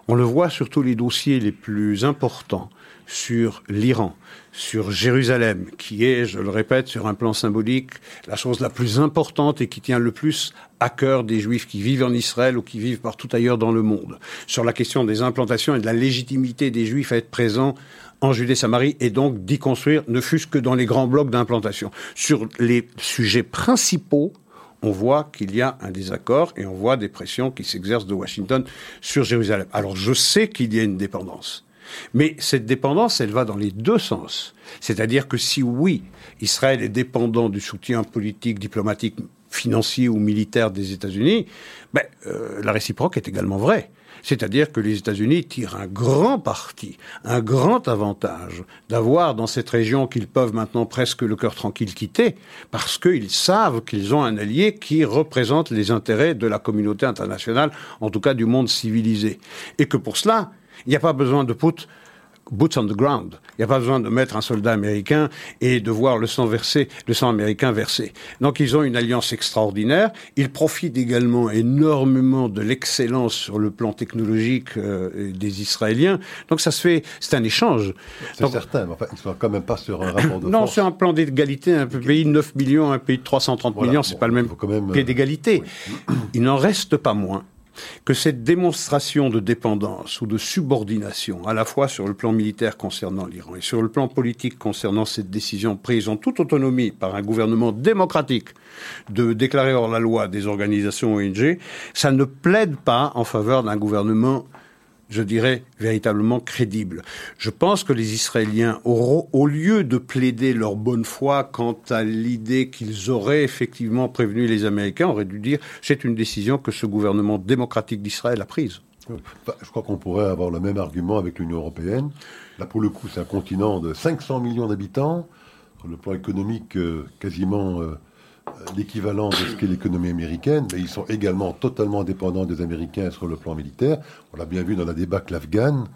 On le voit sur tous les dossiers les plus importants sur l'Iran, sur Jérusalem, qui est, je le répète, sur un plan symbolique, la chose la plus importante et qui tient le plus à cœur des Juifs qui vivent en Israël ou qui vivent partout ailleurs dans le monde. Sur la question des implantations et de la légitimité des Juifs à être présents en Judée-Samarie et donc d'y construire, ne fût-ce que dans les grands blocs d'implantation. Sur les sujets principaux, on voit qu'il y a un désaccord et on voit des pressions qui s'exercent de Washington sur Jérusalem. Alors je sais qu'il y a une dépendance. Mais cette dépendance, elle va dans les deux sens. C'est-à-dire que si oui, Israël est dépendant du soutien politique, diplomatique, financier ou militaire des États-Unis, ben, euh, la réciproque est également vraie. C'est-à-dire que les États-Unis tirent un grand parti, un grand avantage d'avoir dans cette région qu'ils peuvent maintenant presque le cœur tranquille quitter, parce qu'ils savent qu'ils ont un allié qui représente les intérêts de la communauté internationale, en tout cas du monde civilisé. Et que pour cela, il n'y a pas besoin de put boots on the ground. Il n'y a pas besoin de mettre un soldat américain et de voir le sang versé, le sang américain versé. Donc ils ont une alliance extraordinaire. Ils profitent également énormément de l'excellence sur le plan technologique euh, des Israéliens. Donc ça se fait, c'est un échange. C'est certain, mais enfin, ils sont quand même pas sur un rapport de Non, c'est un plan d'égalité. Un pays de 9 millions, un pays de 330 millions, c'est pas le même, pied d'égalité. Il n'en reste pas moins que cette démonstration de dépendance ou de subordination, à la fois sur le plan militaire concernant l'Iran et sur le plan politique concernant cette décision prise en toute autonomie par un gouvernement démocratique de déclarer hors la loi des organisations ONG, ça ne plaide pas en faveur d'un gouvernement je dirais, véritablement crédible. Je pense que les Israéliens auront, au lieu de plaider leur bonne foi quant à l'idée qu'ils auraient effectivement prévenu les Américains, auraient dû dire c'est une décision que ce gouvernement démocratique d'Israël a prise. Je crois qu'on pourrait avoir le même argument avec l'Union européenne. Là, pour le coup, c'est un continent de 500 millions d'habitants. Sur le plan économique, euh, quasiment euh, l'équivalent de ce qu'est l'économie américaine, mais ils sont également totalement dépendants des Américains sur le plan militaire. On l'a bien vu dans la débâcle afghane,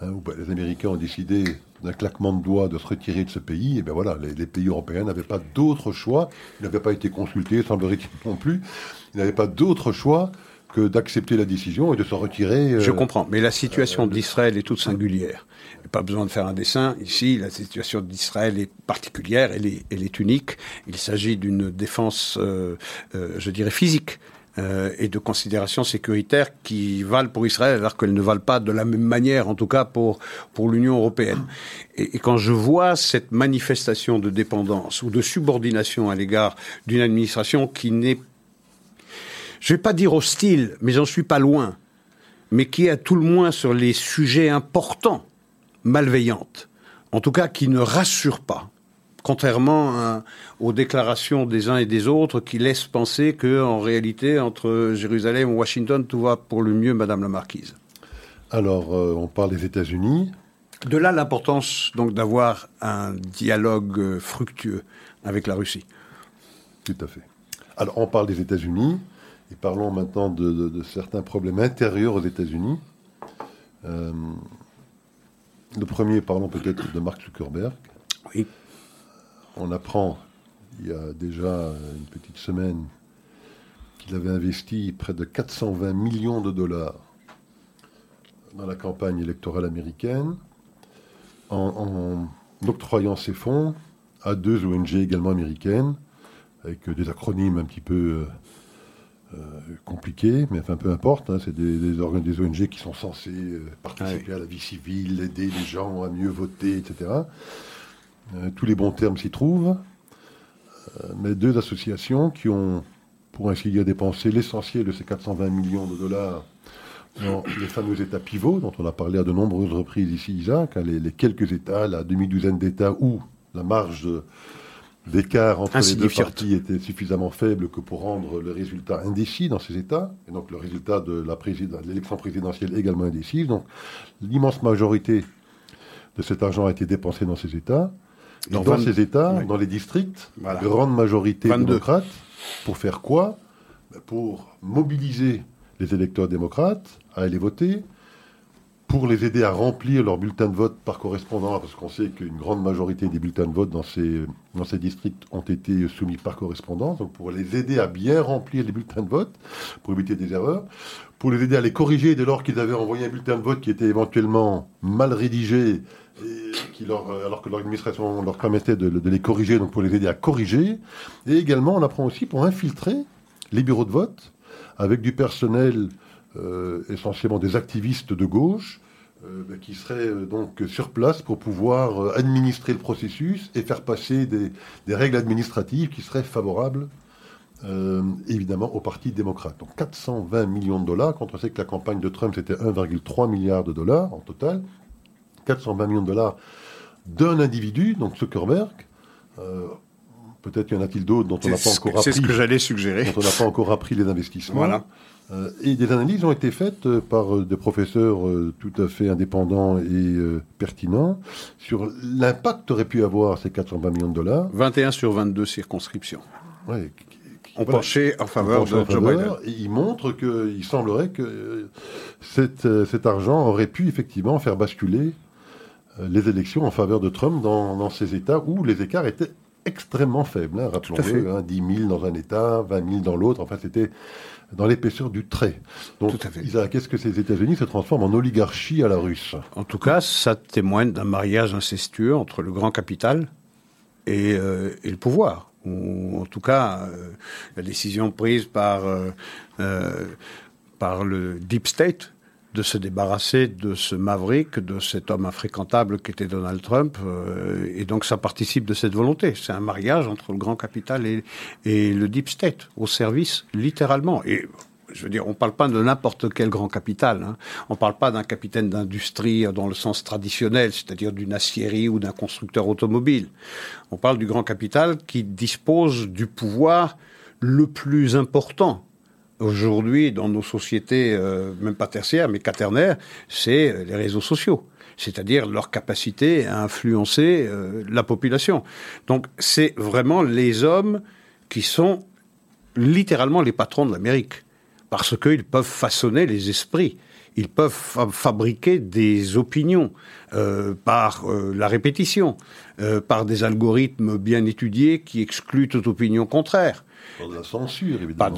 hein, où bah, les Américains ont décidé d'un claquement de doigts de se retirer de ce pays. Et bien voilà, les, pays européens n'avaient pas d'autre choix. Ils n'avaient pas été consultés, semblerait-il non plus. Ils n'avaient pas d'autre choix que d'accepter la décision et de se retirer. Je euh, comprends, mais la situation euh, d'Israël est toute singulière pas besoin de faire un dessin. Ici, la situation d'Israël est particulière, elle est, unique. Il s'agit d'une défense, euh, euh, je dirais, physique. Euh, et de considérations sécuritaires qui valent pour Israël alors qu'elles ne valent pas de la même manière, en tout cas pour, pour l'Union européenne. Et, et, quand je vois cette manifestation de dépendance ou de subordination à l'égard d'une administration qui n'est, je vais pas dire hostile, mais j'en suis pas loin, mais qui est à tout le moins sur les sujets importants malveillante, en tout cas qui ne rassure pas, contrairement aux déclarations des uns et des autres qui laissent penser que, en réalité, entre Jérusalem et Washington, tout va pour le mieux, Madame la Marquise. Alors, euh, on parle des États-Unis. De là l'importance donc d'avoir un dialogue euh, fructueux avec la Russie. Tout à fait. Alors, on parle des États-Unis et parlons maintenant de, certains problèmes intérieurs aux États-Unis. Euh, le premier, parlons peut-être de Mark Zuckerberg. Oui. On apprend, il y a déjà une petite semaine, qu'il avait investi près de 420 millions de dollars dans la campagne électorale américaine, en, octroyant ces fonds à deux ONG également américaines, avec des acronymes un petit peu euh, compliqué, mais enfin peu importe, hein, c'est des, des, des, ONG qui sont censés euh, participer ah à la vie civile, aider les gens à mieux voter, etc. Euh, tous les bons termes s'y trouvent, mais deux associations qui ont, pour ainsi dire, dépensé l'essentiel de ces 420 millions de dollars dans les fameux États pivots dont on a parlé à de nombreuses reprises ici, Isaac, hein, les, les, quelques États, la demi-douzaine d'États où la marge de d'écart entre les deux parties était suffisamment faible que pour rendre le résultat indécis dans ces États, et donc le résultat de l'élection présidentielle également indécis. Donc l'immense majorité de cet argent a été dépensé dans ces États. dans, ces États, dans les districts, grande majorité démocrate, pour faire quoi? Ben, Pour mobiliser les électeurs démocrates à aller voter, pour les aider à remplir leur bulletin de vote par correspondance, parce qu'on sait qu'une grande majorité des bulletins de vote dans ces, districts ont été soumis par correspondance, donc pour les aider à bien remplir les bulletins de vote, pour éviter des erreurs, pour les aider à les corriger dès lors qu'ils avaient envoyé un bulletin de vote qui était éventuellement mal rédigé, qui leur, alors que l'administration leur permettait de, les corriger, donc pour les aider à corriger, et également on apprend aussi pour infiltrer les bureaux de vote avec du personnel euh, essentiellement des activistes de gauche, euh, bah, qui seraient euh, donc sur place pour pouvoir administrer le processus et faire passer des, règles administratives qui seraient favorables évidemment au Parti démocrate. Donc 420 millions de dollars, quand on sait que la campagne de Trump c'était 1,3 milliard de dollars en total, 420 millions de dollars d'un individu, donc Zuckerberg. Peut-être y en a-t-il d'autres dont on n'a pas encore appris. C'est ce que j'allais suggérer. Dont on n'a pas encore appris les investissements. Voilà. Euh, et des analyses ont été faites euh, par euh, des professeurs tout à fait indépendants et pertinents sur l'impact qu'auraient pu avoir ces 420 millions de dollars. 21 sur 22 circonscriptions. Ouais, ont penché en faveur de Joe Biden. il montre qu'il semblerait que cet argent aurait pu effectivement faire basculer les élections en faveur de Trump dans, ces États où les écarts étaient extrêmement faibles. Hein, Rappelons-le, hein, 10 000 dans un État, 20 000 dans l'autre. Enfin, c'était dans l'épaisseur du trait. Donc, qu'est-ce que ces États-Unis se transforment en oligarchie à la russe? En tout cas, ça témoigne d'un mariage incestueux entre le grand capital et, euh, le pouvoir. Ou en tout cas, euh, la décision prise par, euh, par le Deep State de se débarrasser de ce maverick, de cet homme infréquentable qui était Donald Trump. Euh, et donc ça participe de cette volonté. C'est un mariage entre le grand capital et, et le Deep State, au service littéralement. Et je veux dire, on ne parle pas de n'importe quel grand capital. Hein. On ne parle pas d'un capitaine d'industrie dans le sens traditionnel, c'est-à-dire d'une aciérie ou d'un constructeur automobile. On parle du grand capital qui dispose du pouvoir le plus important aujourd'hui dans nos sociétés, euh, même pas tertiaires, mais quaternaires, c'est les réseaux sociaux c'est-à-dire leur capacité à influencer euh, la population. Donc c'est vraiment les hommes qui sont littéralement les patrons de l'Amérique parce qu'ils peuvent façonner les esprits. Ils peuvent fabriquer des opinions euh, par euh, la répétition, euh, par des algorithmes bien étudiés qui excluent toute opinion contraire. Par de la censure, évidemment. Par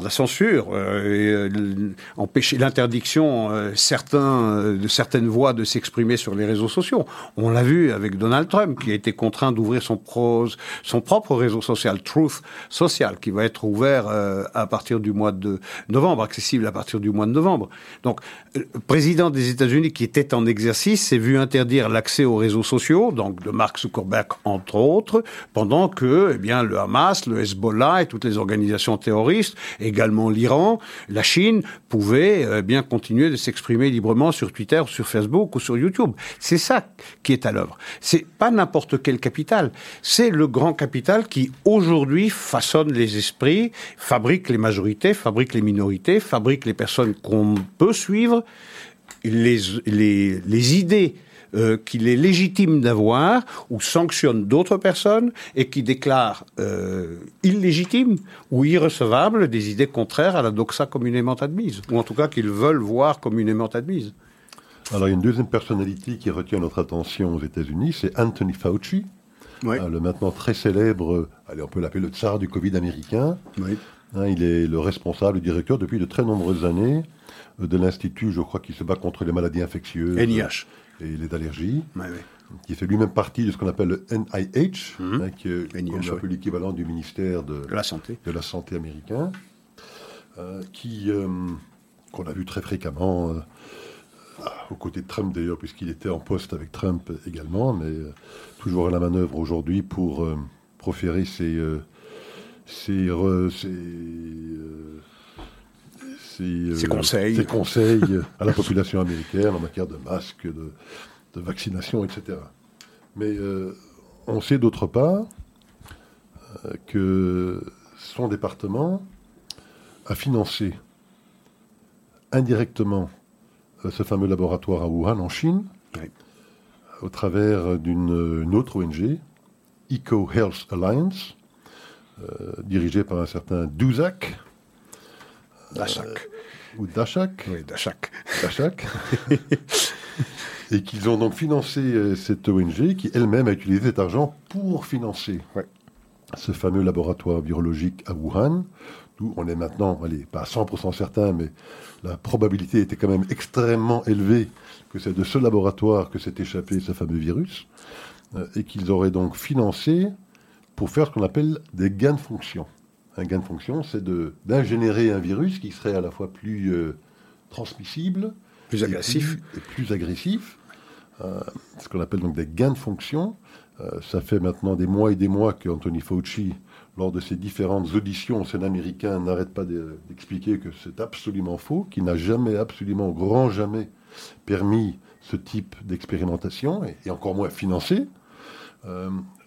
de la, censure, euh, euh empêcher l'interdiction euh, de certaines voix de s'exprimer sur les réseaux sociaux. On l'a vu avec Donald Trump, qui a été contraint d'ouvrir son propre réseau social, Truth Social, qui va être ouvert à partir du mois de novembre, accessible à partir du mois de novembre. Donc, le président des États-Unis, qui était en exercice, s'est vu interdire l'accès aux réseaux sociaux, donc de Mark Zuckerberg entre autres, pendant que, eh bien, le Hamas, le Hezbollah et toutes les organisations terroristes, également l'Iran, la Chine, pouvaient euh, bien continuer de s'exprimer librement sur Twitter, sur Facebook ou sur YouTube. C'est ça qui est à l'œuvre. C'est pas n'importe quel capital. C'est le grand capital qui aujourd'hui façonne les esprits, fabrique les majorités, fabrique les minorités, fabrique les personnes qu'on peut suivre, les, les, les idées euh, qu'il est légitime d'avoir ou sanctionne d'autres personnes et qui déclare euh, illégitime ou irrecevable des idées contraires à la doxa communément admise, ou en tout cas qu'ils veulent voir communément admise. Alors il y a une deuxième personnalité qui retient notre attention aux États-Unis, c'est Anthony Fauci, hein, le maintenant très célèbre, allez on peut l'appeler le tsar du Covid américain. Hein, il est le responsable, le directeur depuis de très nombreuses années euh, de l'institut, je crois, qui se bat contre les maladies infectieuses. NIH et les allergies, qui fait lui-même partie de ce qu'on appelle le NIH, mhm. hein, qui est un peu l'équivalent du ministère de, la Santé, de la santé américain, euh, qui euh, qu'on a vu très fréquemment euh, aux côtés de Trump d'ailleurs, puisqu'il était en poste avec Trump également, mais toujours à la manœuvre aujourd'hui pour proférer ses, ses, ses, conseils. ses conseils à la population américaine en matière de masques, de, de vaccination, etc. Mais euh, on sait d'autre part euh, que son département a financé indirectement euh, ce fameux laboratoire à Wuhan, en Chine, au travers d'une autre ONG, Eco Health Alliance, dirigée par un certain Duzak. Ou Dachak. Oui, Dachak. Dachak. et qu'ils ont donc financé euh, cette ONG qui elle-même a utilisé cet argent pour financer ce fameux laboratoire virologique à Wuhan, d'où on est maintenant, allez, pas à 100% certain, mais la probabilité était quand même extrêmement élevée que c'est de ce laboratoire que s'est échappé ce fameux virus, euh, et qu'ils auraient donc financé pour faire ce qu'on appelle des gains de fonction. Un gain de fonction, c'est d'ingénérer un virus qui serait à la fois plus euh, transmissible, plus agressif, et plus agressif, euh, ce qu'on appelle donc des gains de fonction. Euh, ça fait maintenant des mois et des mois qu'Anthony Fauci, lors de ses différentes auditions au Sénat américain, n'arrête pas d'expliquer que c'est absolument faux, qu'il n'a jamais, absolument, grand jamais, permis ce type d'expérimentation, et, encore moins financé.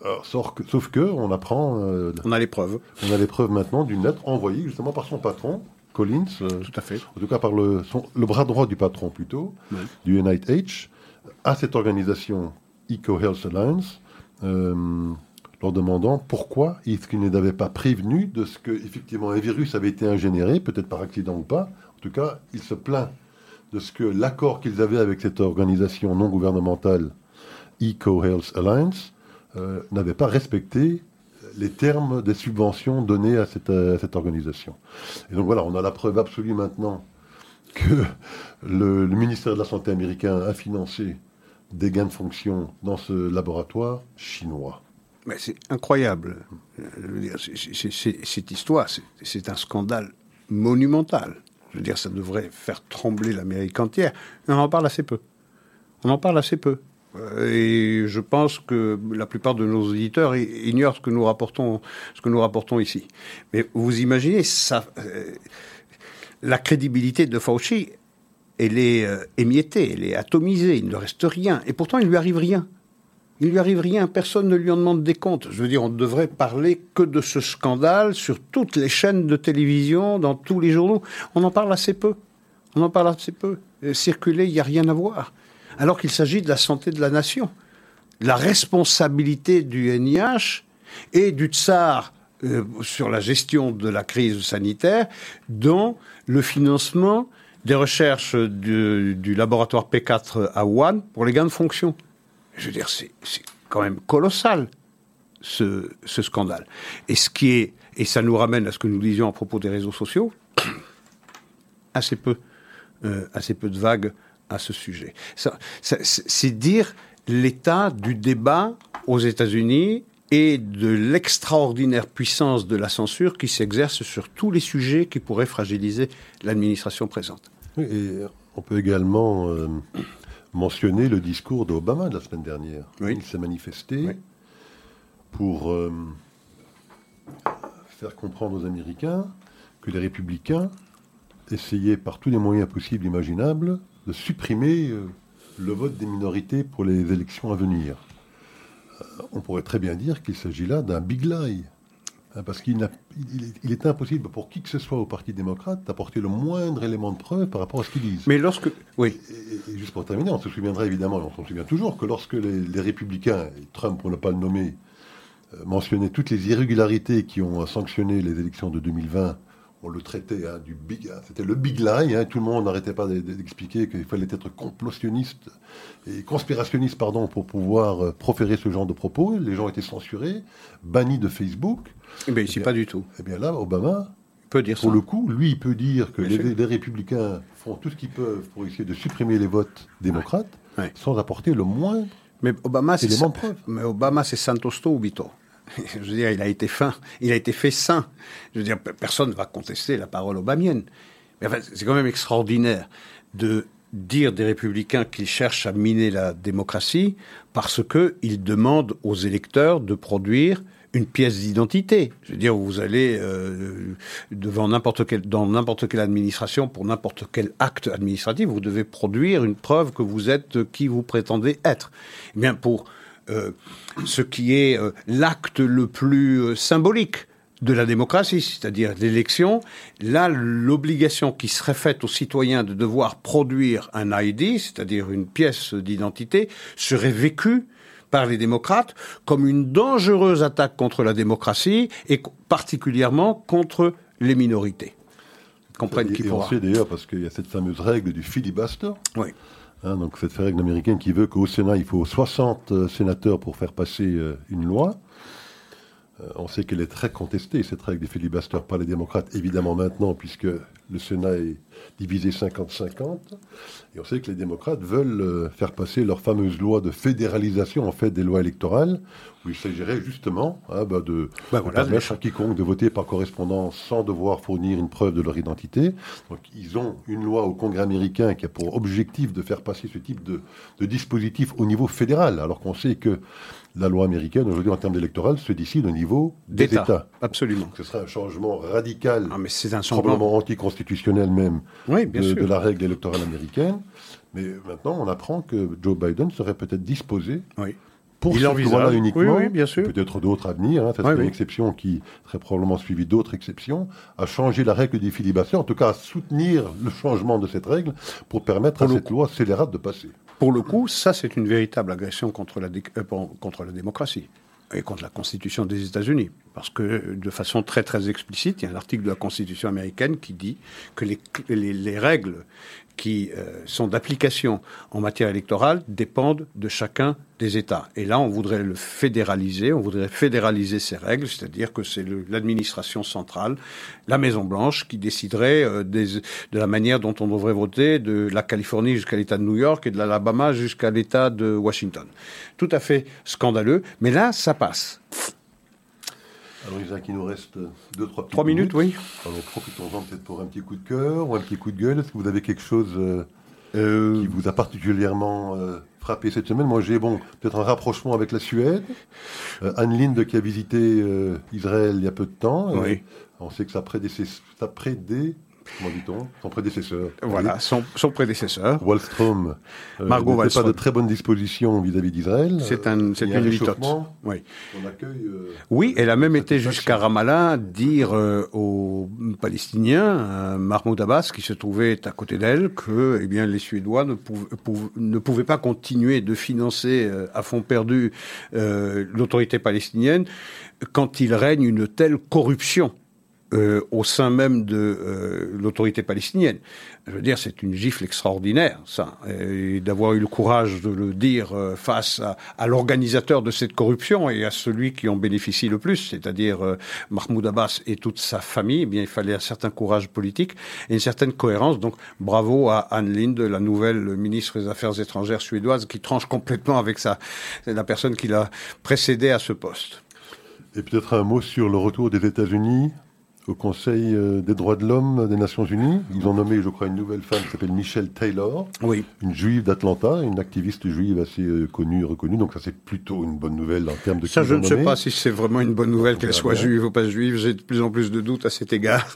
Euh, sauf que, on apprend. on a les preuves. On a les preuves maintenant d'une lettre envoyée justement par son patron, Collins. Tout à fait. En tout cas par le, le bras droit du patron plutôt, du NIH, à cette organisation EcoHealth Alliance, euh, leur demandant pourquoi est-ce qu'ils n'avaient pas prévenu de ce que effectivement un virus avait été ingénéré, peut-être par accident ou pas. En tout cas, il se plaint de ce que l'accord qu'ils avaient avec cette organisation non gouvernementale EcoHealth Alliance euh, n'avait pas respecté les termes des subventions données à cette, à cette, organisation. Et donc voilà, on a la preuve absolue maintenant que le, ministère de la Santé américain a financé des gains de fonction dans ce laboratoire chinois. Mais c'est incroyable. cette histoire, c'est un scandale monumental. Je veux dire, ça devrait faire trembler l'Amérique entière. On en parle assez peu. On en parle assez peu. Euh, et je pense que la plupart de nos auditeurs ignorent ce que nous rapportons, ici. Mais vous imaginez, euh, la crédibilité de Fauci, elle est euh, émiettée, elle est atomisée, il ne reste rien. Et pourtant, il ne lui arrive rien. Il ne lui arrive rien, personne ne lui en demande des comptes. Je veux dire, on ne devrait parler que de ce scandale sur toutes les chaînes de télévision, dans tous les journaux. On en parle assez peu. On en parle assez peu. circuler, il n'y a rien à voir alors qu'il s'agit de la santé de la nation. La responsabilité du NIH et du tsar euh, sur la gestion de la crise sanitaire dans le financement des recherches du, laboratoire P4 à Wuhan pour les gains de fonction. Je veux dire, c'est quand même colossal ce, scandale. Et ce ça nous ramène à ce que nous disions à propos des réseaux sociaux, euh, assez peu de vagues à ce sujet. C'est dire l'état du débat aux États-Unis et de l'extraordinaire puissance de la censure qui s'exerce sur tous les sujets qui pourraient fragiliser l'administration présente. et on peut également euh, mentionner le discours d'Obama de la semaine dernière. Il s'est manifesté pour euh, faire comprendre aux Américains que les républicains essayaient par tous les moyens possibles, imaginables, de supprimer euh, le vote des minorités pour les élections à venir. Euh, on pourrait très bien dire qu'il s'agit là d'un big lie. Hein, parce qu'il il est impossible pour qui que ce soit au Parti démocrate d'apporter le moindre élément de preuve par rapport à ce qu'ils disent. Mais lorsque. Oui. Et, juste pour terminer, on se souviendra évidemment, on se souvient toujours, que lorsque les, républicains, et Trump pour ne pas le nommer, euh, mentionnaient toutes les irrégularités qui ont sanctionné les élections de 2020 on le traitait hein, du big, hein, c'était le big lie. Hein, tout le monde n'arrêtait pas d'expliquer qu'il fallait être complottionniste et conspirationniste, pardon, pour pouvoir euh, proférer ce genre de propos. Les gens étaient censurés, bannis de Facebook. Mais eh ben, ici, pas du tout. Eh bien là, Obama, peut dire pour le coup, lui, il peut dire que les, républicains font tout ce qu'ils peuvent pour essayer de supprimer les votes démocrates, sans apporter le moins mais Obama, élément de preuve. Mais Obama, c'est Santos Ubito. je veux dire, il a été fin, il a été fait sain. Je veux dire, personne ne va contester la parole obamienne. Mais enfin, c'est quand même extraordinaire de dire des républicains qu'ils cherchent à miner la démocratie parce qu'ils demandent aux électeurs de produire une pièce d'identité. Je veux dire, vous allez euh, devant n'importe quelle, dans n'importe quelle administration pour n'importe quel acte administratif, vous devez produire une preuve que vous êtes qui vous prétendez être. Eh bien, pour euh, ce qui est euh, l'acte le plus euh, symbolique de la démocratie, c'est-à-dire l'élection, là, l'obligation qui serait faite aux citoyens de devoir produire un ID, c'est-à-dire une pièce d'identité, serait vécue par les démocrates comme une dangereuse attaque contre la démocratie et particulièrement contre les minorités. Comprennent qui pourra. On sait d'ailleurs parce qu'il y a cette fameuse règle du filibuster. Oui. Hein, donc cette règle américaine qui veut qu'au Sénat, il faut 60 euh, sénateurs pour faire passer euh, une loi. Euh, on sait qu'elle est très contestée, cette règle des filibusters, par les démocrates, évidemment maintenant, puisque le Sénat est divisé 50-50. Et on sait que les démocrates veulent faire passer leur fameuse loi de fédéralisation, en fait, des lois électorales, où il s'agirait justement hein, bah, de, bah, permettre à quiconque de voter par correspondance sans devoir fournir une preuve de leur identité. Donc ils ont une loi au Congrès américain qui a pour objectif de faire passer ce type de, dispositif au niveau fédéral, alors qu'on sait que la loi américaine, aujourd'hui, en termes d'électoral, se décide au niveau des États. Absolument. ce serait un changement radical, ah, mais c'est un probablement anticonstitutionnel même, de, de, la règle électorale américaine. Mais maintenant, on apprend que Joe Biden serait peut-être disposé oui pour il cette loi-là uniquement, oui, bien sûr. peut-être d'autres à venir, hein, ça serait une exception qui serait probablement suivie d'autres exceptions, à changer la règle des filibusters, en tout cas à soutenir le changement de cette règle pour permettre à cette loi scélérate de passer. Pour le coup, ça c'est une véritable agression contre la, euh, contre la démocratie et contre la Constitution des États-Unis. Parce que de façon très très explicite, il y a un article de la Constitution américaine qui dit que les, les, les règles qui euh, sont d'application en matière électorale dépendent de chacun des États. Et là, on voudrait le fédéraliser, on voudrait fédéraliser ces règles, c'est-à-dire que c'est l'administration centrale, la Maison-Blanche, qui déciderait euh, de la manière dont on devrait voter de la Californie jusqu'à l'État de New York et de l'Alabama jusqu'à l'État de Washington. Tout à fait scandaleux, mais là, ça passe. Alors Isaac, il nous reste deux, trois, trois minutes, oui. Alors profitons-en peut-être pour un petit coup de cœur ou un petit coup de gueule. Est-ce que vous avez quelque chose euh, qui vous a particulièrement frappé cette semaine? Moi, j'ai bon, peut-être un rapprochement avec la Suède. Anne Linde qui a visité Israël il y a peu de temps. Oui. On sait que ça prédécessait, ça prédé, comment dit-on? Son prédécesseur. Voilà, son, son, prédécesseur. Wallström euh, Margot n'était pas de très bonnes dispositions vis-à-vis d'Israël. C'est un, c'est une litote. Oui. On accueille, euh, oui, elle a même été jusqu'à Ramallah dire euh, aux Palestiniens, euh, Mahmoud Abbas, qui se trouvait à côté d'elle, que eh bien, les Suédois ne, pouv ne pouvaient pas continuer de financer euh, à fond perdu euh, l'autorité palestinienne quand il règne une telle corruption euh, au sein même de euh, l'autorité palestinienne. Je veux dire, c'est une gifle extraordinaire, ça. D'avoir eu le courage de le dire euh, face à, l'organisateur de cette corruption et à celui qui en bénéficie le plus, c'est-à-dire Mahmoud Abbas et toute sa famille, eh bien, il fallait un certain courage politique et une certaine cohérence. Donc, bravo à Anne Linde, la nouvelle ministre des Affaires étrangères suédoise, qui tranche complètement avec sa, la personne qui l'a précédée à ce poste. Et peut-être un mot sur le retour des États-Unis au Conseil euh, des droits de l'homme des Nations Unies. Ils ont nommé, je crois, une nouvelle femme qui s'appelle Michelle Taylor, oui. une juive d'Atlanta, une activiste juive assez euh, connue, reconnue. Donc ça, c'est plutôt une bonne nouvelle en termes de... Ça, je ne sais pas si c'est vraiment une bonne nouvelle qu'elle soit juive ou pas juive. J'ai de plus en plus de doutes à cet égard.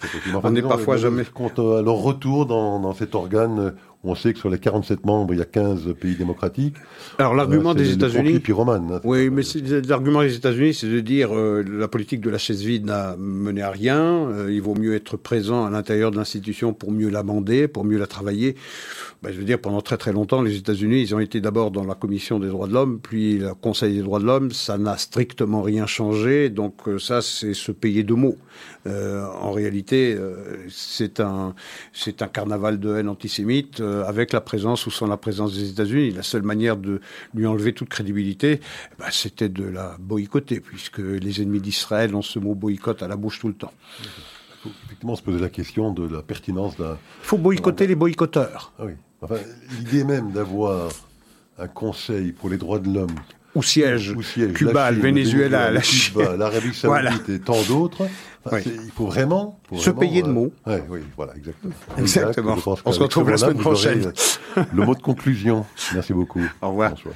On n'est parfois jamais... Quant à leur retour dans, dans cet organe on sait que sur les 47 membres, il y a 15 pays démocratiques. Alors l'argument euh, des États-Unis, hein, oui, mais l'argument des États-Unis, c'est de dire euh, la politique de la chaise vide n'a mené à rien. Euh, il vaut mieux être présent à l'intérieur de l'institution pour mieux l'amender, pour mieux la travailler. Ben, je veux dire, pendant très très longtemps, les États-Unis, ils ont été d'abord dans la Commission des droits de l'homme, puis le Conseil des droits de l'homme. Ça n'a strictement rien changé. Donc euh, ça, c'est se payer de mots. En réalité, c'est un c'est un carnaval de haine antisémite euh, avec la présence ou sans la présence des États-Unis. La seule manière de lui enlever toute crédibilité, ben, c'était de la boycotter, puisque les ennemis d'Israël ont ce mot boycott à la bouche tout le temps. Il faut effectivement se poser la question de la pertinence d'un. Il faut boycotter les boycotteurs. Ah oui. Enfin, l'idée même d'avoir un conseil pour les droits de l'homme où siège, où siège Cuba, le Venezuela, la Chine, l'Arabie Saoudite voilà. et tant d'autres. Enfin, oui. Il faut vraiment faut se vraiment, payer de mots. Euh, ouais, oui, voilà, exactement. Exactement. Exact, On se retrouve la semaine prochaine. le mot de conclusion. Merci beaucoup. Au revoir. Bonsoir.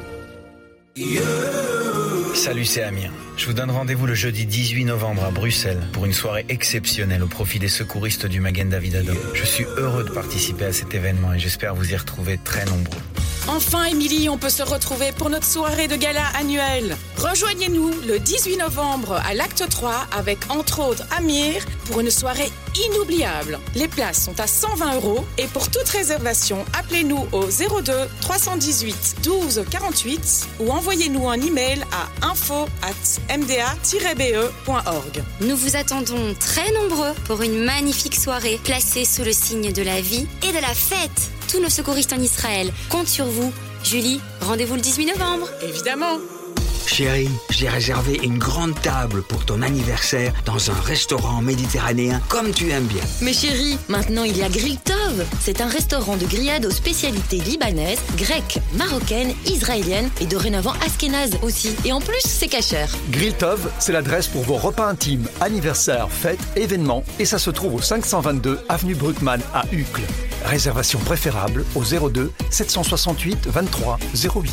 Salut, c'est Amir. Je vous donne rendez-vous le jeudi 18 novembre à Bruxelles pour une soirée exceptionnelle au profit des secouristes du Magen David Adom. Je suis heureux de participer à cet événement et j'espère vous y retrouver très nombreux. Enfin, Émilie, on peut se retrouver pour notre soirée de gala annuelle. Rejoignez-nous le 18 novembre à l'Acte 3 avec entre autres Amir pour une soirée inoubliable. Les places sont à 120 euros et pour toute réservation, appelez-nous au 02 318 12 48 ou envoyez-nous un email à info at mda-be.org. Nous vous attendons très nombreux pour une magnifique soirée placée sous le signe de la vie et de la fête. Tous nos secouristes en Israël comptent sur vous. Julie, rendez-vous le 18 novembre. Évidemment. Chérie, j'ai réservé une grande table pour ton anniversaire dans un restaurant méditerranéen comme tu aimes bien. Mais chérie, maintenant il y a Grill Tov. C'est un restaurant de grillades aux spécialités libanaises, grecques, marocaines, israéliennes et dorénavant askénazes aussi. Et en plus, c'est cachère. Grill Tov, c'est l'adresse pour vos repas intimes, anniversaires, fêtes, événements et ça se trouve au 522 avenue Bruckmann à Uccle. Réservation préférable au 02 768 23 08.